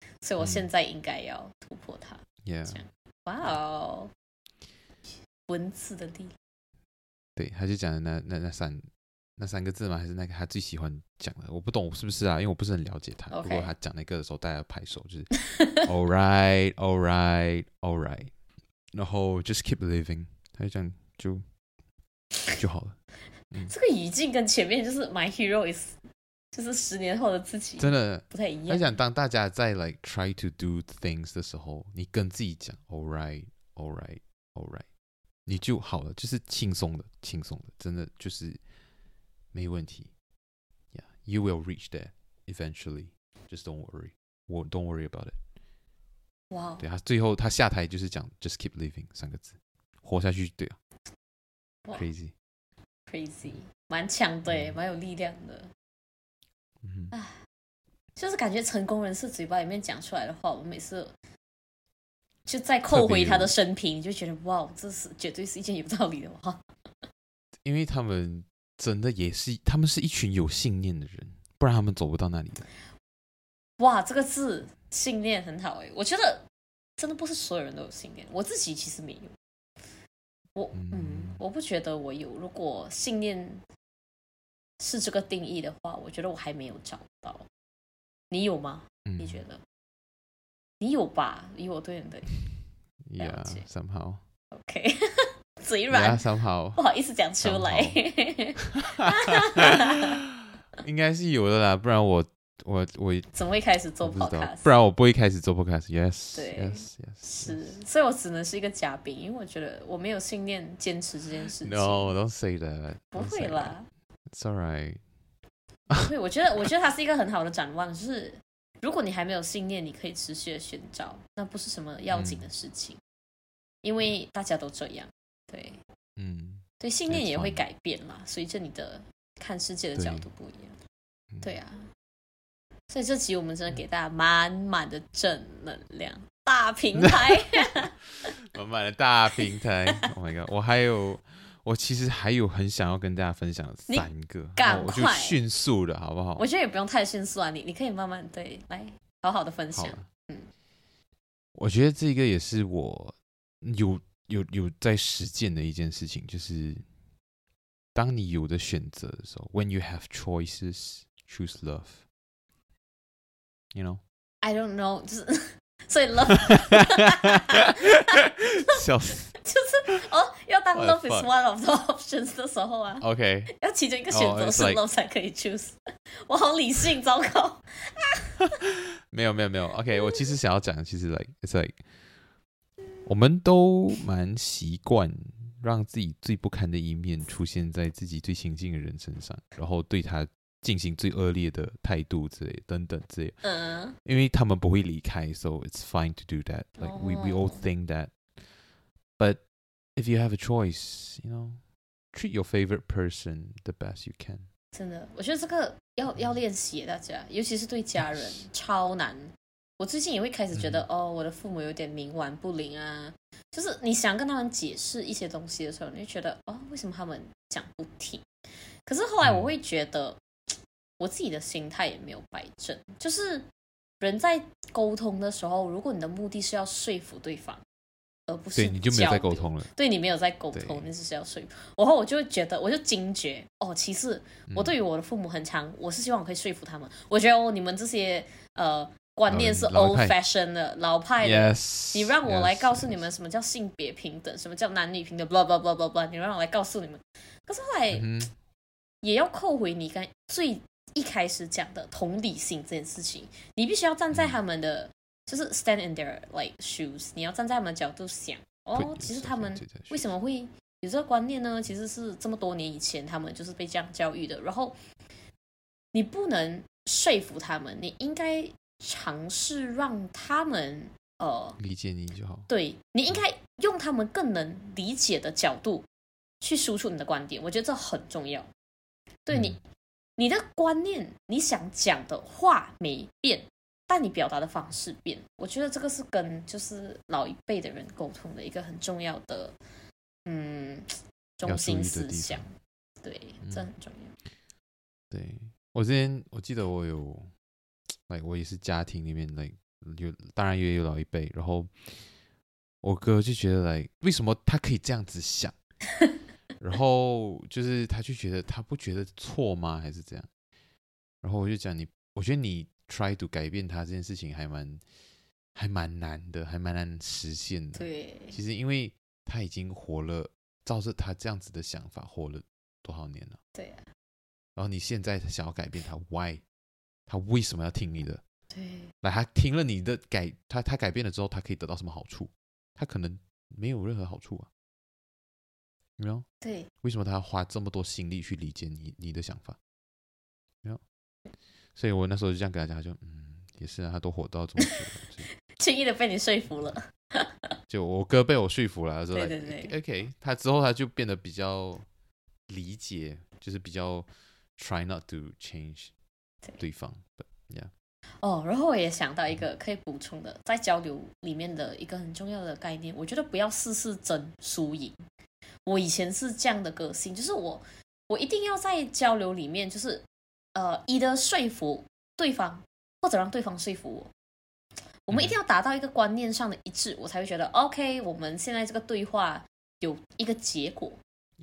嗯、所以我现在应该要突破它。Yeah，哇哦，文字的力量。对，他就讲的那那那三。那三个字吗？还是那个他最喜欢讲的？我不懂是不是啊？因为我不是很了解他。如果他讲那个的时候，大家拍手就是 All right, all right, all right，然后 just keep living，他就这样就就好了。嗯、这个语境跟前面就是 My hero is 就是十年后的自己，真的不太一样。他想当大家在 like try to do things 的时候，你跟自己讲 all right, all right, all right，你就好了，就是轻松的，轻松的，真的就是没问题。Yeah, you will reach there eventually. Just don't worry. Don't worry about it. 哇 Wow，对他最后他下台就是讲 just keep living 三个字，活下去，对啊。Crazy，crazy，蛮强的，蛮有力量的。嗯，唉，就是感觉成功人士嘴巴里面讲出来的话，我每次就再扣回他的生平，就觉得哇，这是绝对是一件有道理的话。因为他们真的也是，他们是一群有信念的人，不然他们走不到那里的。哇，这个字信念很好哎，我觉得真的不是所有人都有信念，我自己其实没有。我嗯，我不觉得我有。如果信念是这个定义的话，我觉得我还没有找到。你有吗？嗯、你觉得？你有吧？以我对你的 了解，somehow。OK，嘴软。不好意思讲出来。应该是有的啦，不然我。我我怎么会开始做 podcast？不然我不会开始做 podcast。Yes，对，Yes，Yes，是，所以我只能是一个嘉宾，因为我觉得我没有信念坚持这件事情。No，don't say that。不会啦，It's alright。对，我觉得，我觉得它是一个很好的展望，就是如果你还没有信念，你可以持续的寻找，那不是什么要紧的事情，嗯、因为大家都这样。对，嗯，对，信念也会改变嘛，随着你的看世界的角度不一样。对，对啊。所以这集我们真的给大家满满的正能量，大平台，满满的大平台。Oh my god！我还有，我其实还有很想要跟大家分享三个，赶快，我就迅速的好不好？我觉得也不用太迅速啊，你你可以慢慢对来好好的分享。嗯，我觉得这个也是我有有有在实践的一件事情，就是当你有的选择的时候，When you have choices, choose love。You know, I don't know，就是所以 love，笑死，就是哦，要当 love is one of the options 的时候啊，OK，要其中一个选择是 love 才可以 choose，我好理性，糟糕，没有没有没有，OK，我其实想要讲的，其实 like it's like，我们都蛮习惯让自己最不堪的一面出现在自己最亲近的人身上，然后对他。进行最恶劣的态度之类等等之类，嗯，因为他们不会离开，so it's fine to do that. Like we we all think that, but if you have a choice, you know, treat your favorite person the best you can. 真的，我觉得这个要要练习，大家，尤其是对家人超难。我最近也会开始觉得，哦，我的父母有点冥顽不灵啊，就是你想跟他们解释一些东西的时候，你就觉得，哦，为什么他们讲不听？可是后来我会觉得。我自己的心态也没有摆正，就是人在沟通的时候，如果你的目的是要说服对方，而不是对你就没有在沟通了，对你没有在沟通，你只是要说服。然后我就会觉得，我就惊觉哦，其实我对于我的父母很强，我是希望我可以说服他们。我觉得哦，你们这些呃观念是 old fashion 的老派的，你让我来告诉你们什么叫性别平等，什么叫男女平等，blah blah blah blah blah，你让我来告诉你们。可是后来也要扣回你刚最。一开始讲的同理心这件事情，你必须要站在他们的，嗯、就是 stand in their like shoes，你要站在他们的角度想，哦，其实他们为什么会有这个观念呢？其实是这么多年以前，他们就是被这样教育的。然后你不能说服他们，你应该尝试让他们呃理解你就好。对，你应该用他们更能理解的角度去输出你的观点，我觉得这很重要。对你。嗯你的观念，你想讲的话没变，但你表达的方式变。我觉得这个是跟就是老一辈的人沟通的一个很重要的，嗯，中心思想。对，这很重要。嗯、对我之前，我记得我有，来，我也是家庭里面来有，当然也有老一辈。然后我哥就觉得来，为什么他可以这样子想？然后就是他就觉得他不觉得错吗？还是这样？然后我就讲你，我觉得你 try to 改变他这件事情还蛮还蛮难的，还蛮难实现的。对，其实因为他已经活了，照着他这样子的想法活了多少年了？对啊，然后你现在想要改变他，why？他为什么要听你的？对，来，他听了你的改，他他改变了之后，他可以得到什么好处？他可能没有任何好处啊，没有？对，为什么他要花这么多心力去理解你你的想法？没有？所以我那时候就这样跟他讲，他就嗯，也是啊，他都火到这么久，轻易的被你说服了。就我哥被我说服了，说对对对，OK，他之后他就变得比较理解，就是比较 try not to change 对方，But yeah。哦，然后我也想到一个可以补充的，在交流里面的一个很重要的概念，我觉得不要事事争输赢。我以前是这样的个性，就是我我一定要在交流里面，就是呃，一的说服对方，或者让对方说服我。我们一定要达到一个观念上的一致，我才会觉得 OK。我们现在这个对话有一个结果，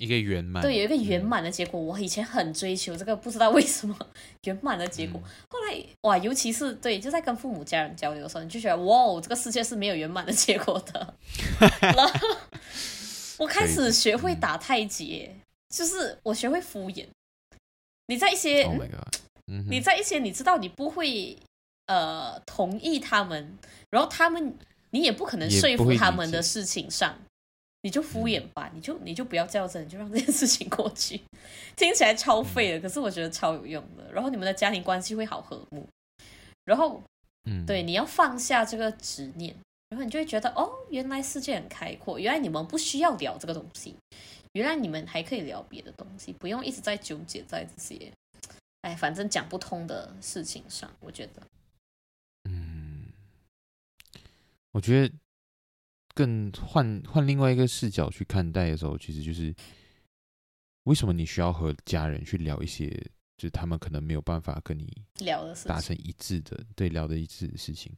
一个圆满，对，有一个圆满的结果。我以前很追求这个，不知道为什么 圆满的结果。后来哇，尤其是对，就在跟父母家人交流的时候，你就觉得哇，这个世界是没有圆满的结果的。然后我开始学会打太极，就是我学会敷衍。你在一些，Oh 你在一些你知道你不会。呃，同意他们，然后他们你也不可能说服他们的事情上，你就敷衍吧，嗯、你就你就不要较真，你就让这件事情过去。听起来超废的，嗯、可是我觉得超有用的。然后你们的家庭关系会好和睦。然后，嗯，对，你要放下这个执念，然后你就会觉得哦，原来世界很开阔，原来你们不需要聊这个东西，原来你们还可以聊别的东西，不用一直在纠结在这些，哎，反正讲不通的事情上，我觉得。嗯我觉得更换换另外一个视角去看待的时候，其实就是为什么你需要和家人去聊一些，就是他们可能没有办法跟你聊的达成一致的，对，聊的一致的事情。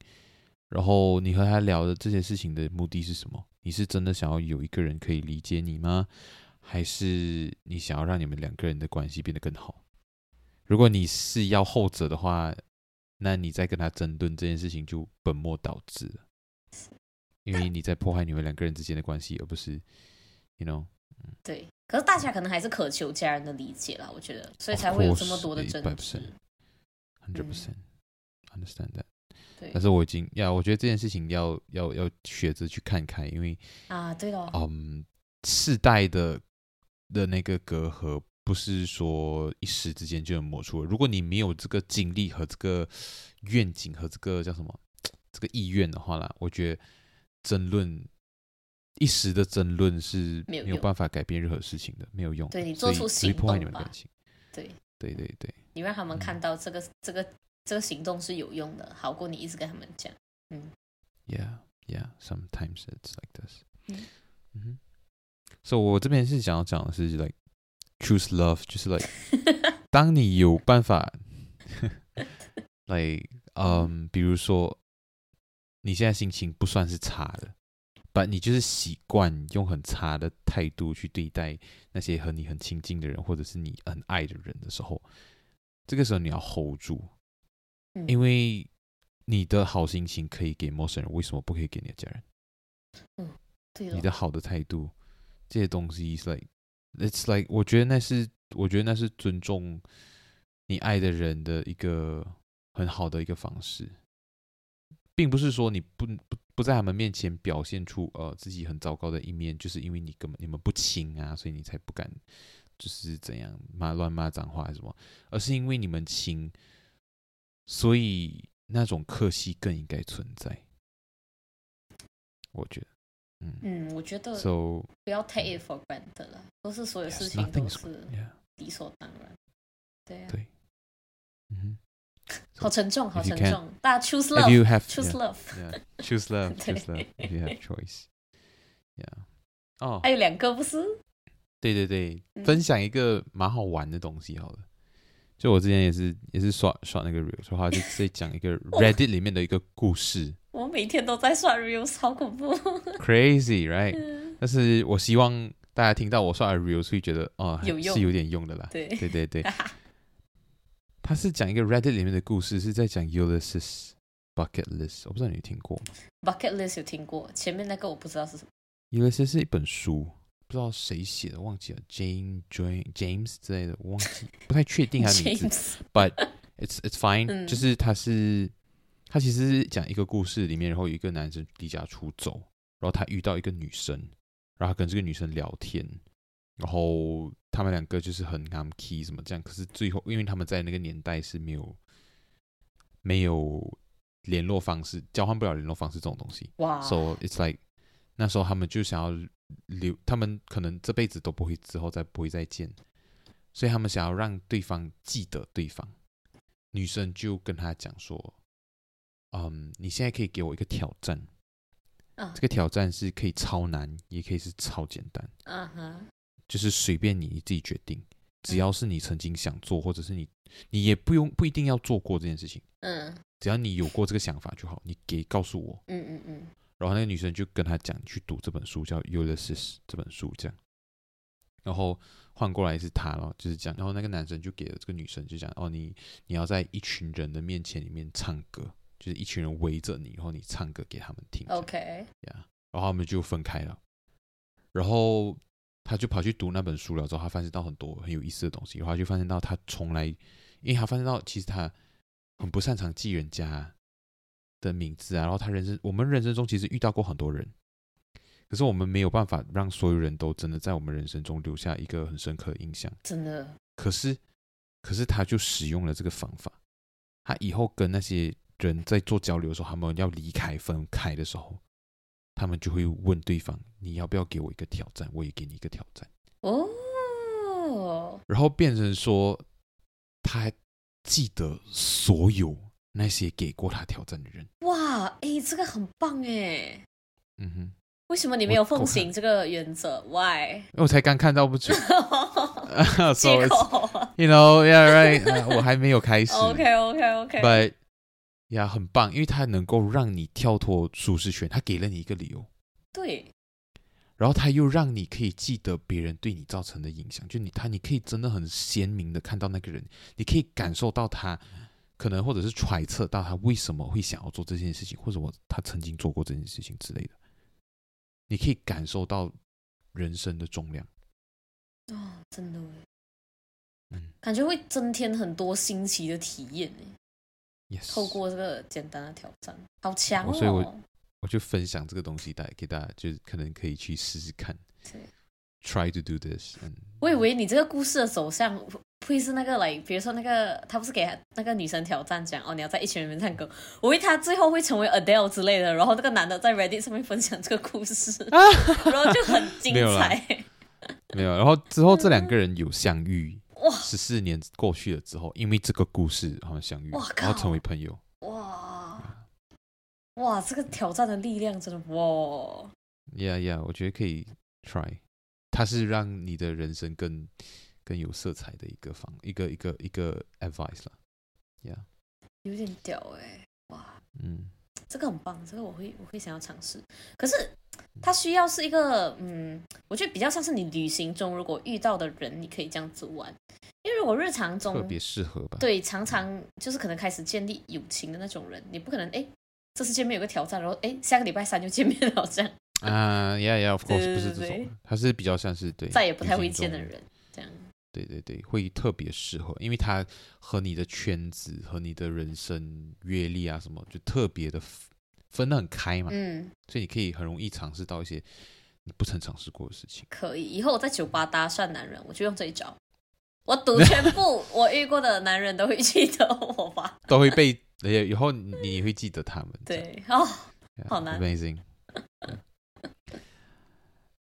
然后你和他聊的这些事情的目的是什么？你是真的想要有一个人可以理解你吗？还是你想要让你们两个人的关系变得更好？如果你是要后者的话，那你在跟他争论这件事情就本末倒置了。因为你在破坏你们两个人之间的关系，而不是，you know，对。可是大家可能还是渴求家人的理解啦，我觉得，所以才会有这么多的争执。Hundred percent understand that。对。但是我已经要，我觉得这件事情要要要学着去看开，因为啊，对了，嗯，世代的的那个隔阂，不是说一时之间就能抹除。如果你没有这个精力和这个愿景和这个叫什么？这个意愿的话啦，我觉得争论一时的争论是没有办法改变任何事情的，没有用。对，你做出行动吧。对对对对，你让他们看到这个、嗯、这个这个行动是有用的，好过你一直跟他们讲。嗯，Yeah, yeah, sometimes it's like this。嗯嗯，所以我这边是想要讲的是，like choose love，就是 like 当你有办法，like 嗯、um,，比如说。你现在心情不算是差的，但你就是习惯用很差的态度去对待那些和你很亲近的人，或者是你很爱的人的时候，这个时候你要 hold 住，因为你的好心情可以给陌生人，为什么不可以给你的家人？嗯，对。你的好的态度，这些东西，it's like，it's like，我觉得那是，我觉得那是尊重你爱的人的一个很好的一个方式。并不是说你不不不在他们面前表现出呃自己很糟糕的一面，就是因为你根本你们不亲啊，所以你才不敢就是怎样骂乱骂脏话还是什么，而是因为你们亲，所以那种客气更应该存在。我觉得，嗯嗯，我觉得，so 不要 take it for granted 了，都是所有事情都是理所当然，对啊，对，嗯哼。好沉重，好沉重。大家 choose love, you have, choose love，choose love，choose love。If you have choice，yeah。哦，还有两个不是？对对对，分享一个蛮好玩的东西好了。就我之前也是也是刷刷那个 reels，说话就在讲一个 Reddit 里面的一个故事。我每天都在刷 reels，好恐怖。Crazy，right？但是我希望大家听到我刷的 reels 会觉得哦，是有点用的啦。对对对对。他是讲一个 Reddit 里面的故事，是在讲 Ulysses Bucket List，我不知道你有听过吗？Bucket List 有听过，前面那个我不知道是什么。Ulysses 是一本书，不知道谁写的，忘记了，Jane Jane James 之类的，我忘记，不太确定他的名字 James.，But it's it's fine，、嗯、就是他是他其实是讲一个故事里面，然后有一个男生离家出走，然后他遇到一个女生，然后跟这个女生聊天，然后他们两个就是很 key 什么这样，可是最后因为他们在那个年代是没有没有联络方式，交换不了联络方式这种东西，哇，So it's like 那时候他们就想要。留他们可能这辈子都不会之后再不会再见，所以他们想要让对方记得对方。女生就跟他讲说：“嗯，你现在可以给我一个挑战，这个挑战是可以超难，也可以是超简单，嗯哼，就是随便你，你自己决定，只要是你曾经想做，或者是你你也不用不一定要做过这件事情，嗯，只要你有过这个想法就好，你给告诉我，嗯嗯嗯。”然后那个女生就跟他讲，去读这本书叫《Ulysses》这本书，这样。然后换过来是他了，就是这样。然后那个男生就给了这个女生，就讲：“哦，你你要在一群人的面前里面唱歌，就是一群人围着你，然后你唱歌给他们听。” OK，呀，yeah, 然后他们就分开了。然后他就跑去读那本书了，之后他发现到很多很有意思的东西。然后就发现到他从来，因为他发现到其实他很不擅长记人家的名字啊，然后他人生，我们人生中其实遇到过很多人，可是我们没有办法让所有人都真的在我们人生中留下一个很深刻的印象。真的。可是，可是他就使用了这个方法，他以后跟那些人在做交流的时候，他们要离开分开的时候，他们就会问对方：“你要不要给我一个挑战？我也给你一个挑战。”哦。然后变成说，他还记得所有。那些给过他挑战的人，哇，哎，这个很棒哎，嗯哼，为什么你没有奉行这个原则？Why？因为我才刚看到不久，借口，You know，Yeah right，我还没有开始。OK，OK，OK，But，呀，很棒，因为他能够让你跳脱舒适圈，他给了你一个理由，对，然后他又让你可以记得别人对你造成的影响，就你他，你可以真的很鲜明的看到那个人，你可以感受到他。可能或者是揣测到他为什么会想要做这件事情，或者我他曾经做过这件事情之类的，你可以感受到人生的重量。哦，真的，嗯，感觉会增添很多新奇的体验呢。Yes，透过这个简单的挑战，好强哦！所以我我就分享这个东西带给大家，就是可能可以去试试看。Try to do this。我以为你这个故事的走向会是那个来，比如说那个他不是给那个女生挑战讲哦，你要在一群人面唱歌。我以为他最后会成为 Adele 之类的，然后那个男的在 Reddit 上面分享这个故事，然后就很精彩。没有，然后之后这两个人有相遇。哇！十四年过去了之后，因为这个故事好像相遇，然后成为朋友。哇！哇！这个挑战的力量真的哇！Yeah, yeah，我觉得可以 try。它是让你的人生更更有色彩的一个方一个一个一个 advice 了，Yeah，有点屌哎、欸，哇，嗯，这个很棒，这个我会我会想要尝试。可是它需要是一个，嗯，我觉得比较像是你旅行中如果遇到的人，你可以这样子玩。因为如果日常中特别适合吧，对，常常就是可能开始建立友情的那种人，你不可能哎，这次见面有个挑战，然后哎，下个礼拜三就见面了这样。啊，Yeah，Yeah，Of course，不是这种，他是比较像是对再也不太会见的人，这样。对对对，会特别适合，因为他和你的圈子和你的人生阅历啊什么，就特别的分得很开嘛。嗯，所以你可以很容易尝试到一些你不曾尝试过的事情。可以，以后我在酒吧搭讪男人，我就用这一招。我赌全部 我遇过的男人都会记得我吧？都会被，以后你会记得他们。对，哦，好难，Amazing。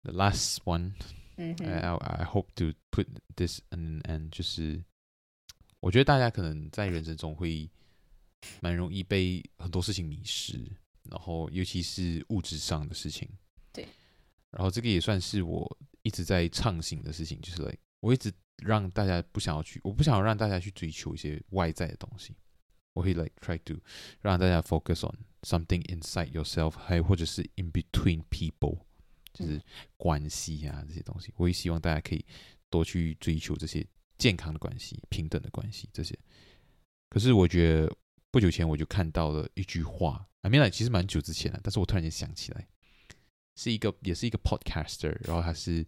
The last one, I I hope to put this an end. 就是我觉得大家可能在人生中会蛮容易被很多事情迷失，然后尤其是物质上的事情。对。然后这个也算是我一直在畅行的事情，就是 like 我一直让大家不想要去，我不想要让大家去追求一些外在的东西。我会 like try to 让大家 focus on something inside yourself，还或者是 in between people。就是关系啊，这些东西，我也希望大家可以多去追求这些健康的关系、平等的关系这些。可是我觉得不久前我就看到了一句话，I mean like, 其实蛮久之前了，但是我突然间想起来，是一个也是一个 podcaster，然后他是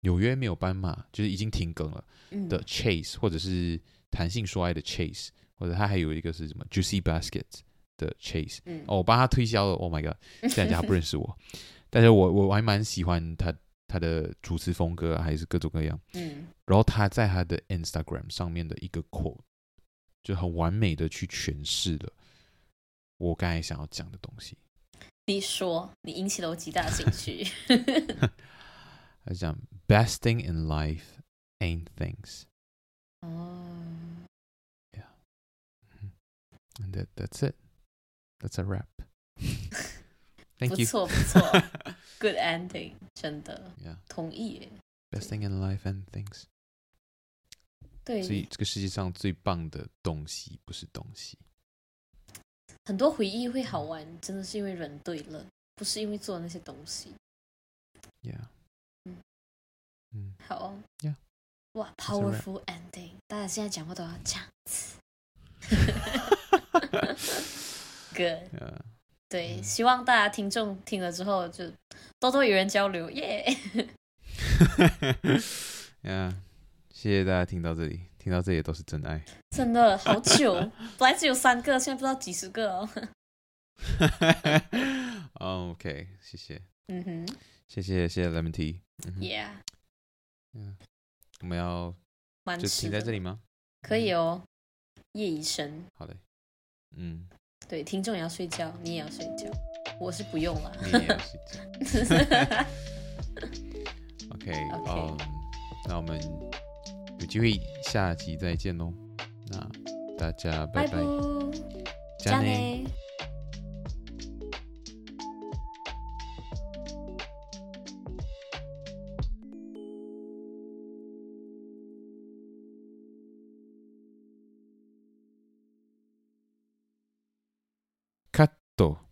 纽约没有斑马，就是已经停更了的 Chase，、嗯、或者是弹性说爱的 Chase，或者他还有一个是什么 Juicy Basket 的 Chase，、嗯、哦，我帮他推销了，Oh my god，现在他不认识我，但是我我还蛮喜欢他他的主持风格、啊，还是各种各样，嗯，然后他在他的 Instagram 上面的一个 quote，就很完美的去诠释了我刚才想要讲的东西。你说，你引起了我极大的兴趣。他讲，Best thing in life ain't things。哦，Yeah，and that that's it. That's a wrap. Thank you. 不错不错，Good ending，真的。Yeah，同意。Best thing in life and things。对，所以这个世界上最棒的东西不是东西。很多回忆会好玩，真的是因为人对了，不是因为做那些东西。Yeah，嗯嗯，好，Yeah，哇，Powerful ending，大家现在讲话都要这样子。Good，对，嗯，希望大家听众听了之后就多多与人交流，耶。Yeah，谢谢大家听到这里。听到这里都是真爱，真的好久，本来只有三个，现在不知道几十个哦。OK，谢谢，嗯哼，谢谢谢谢 Lemon Tea，嗯，Yeah，嗯，我们要就停在这里吗？可以哦，夜已深，好嘞，嗯，对，听众也要睡觉，你也要睡觉，我是不用了，你也要睡觉。OK，嗯，那我们。有机会下集再见喽，那大家拜拜，加内。to.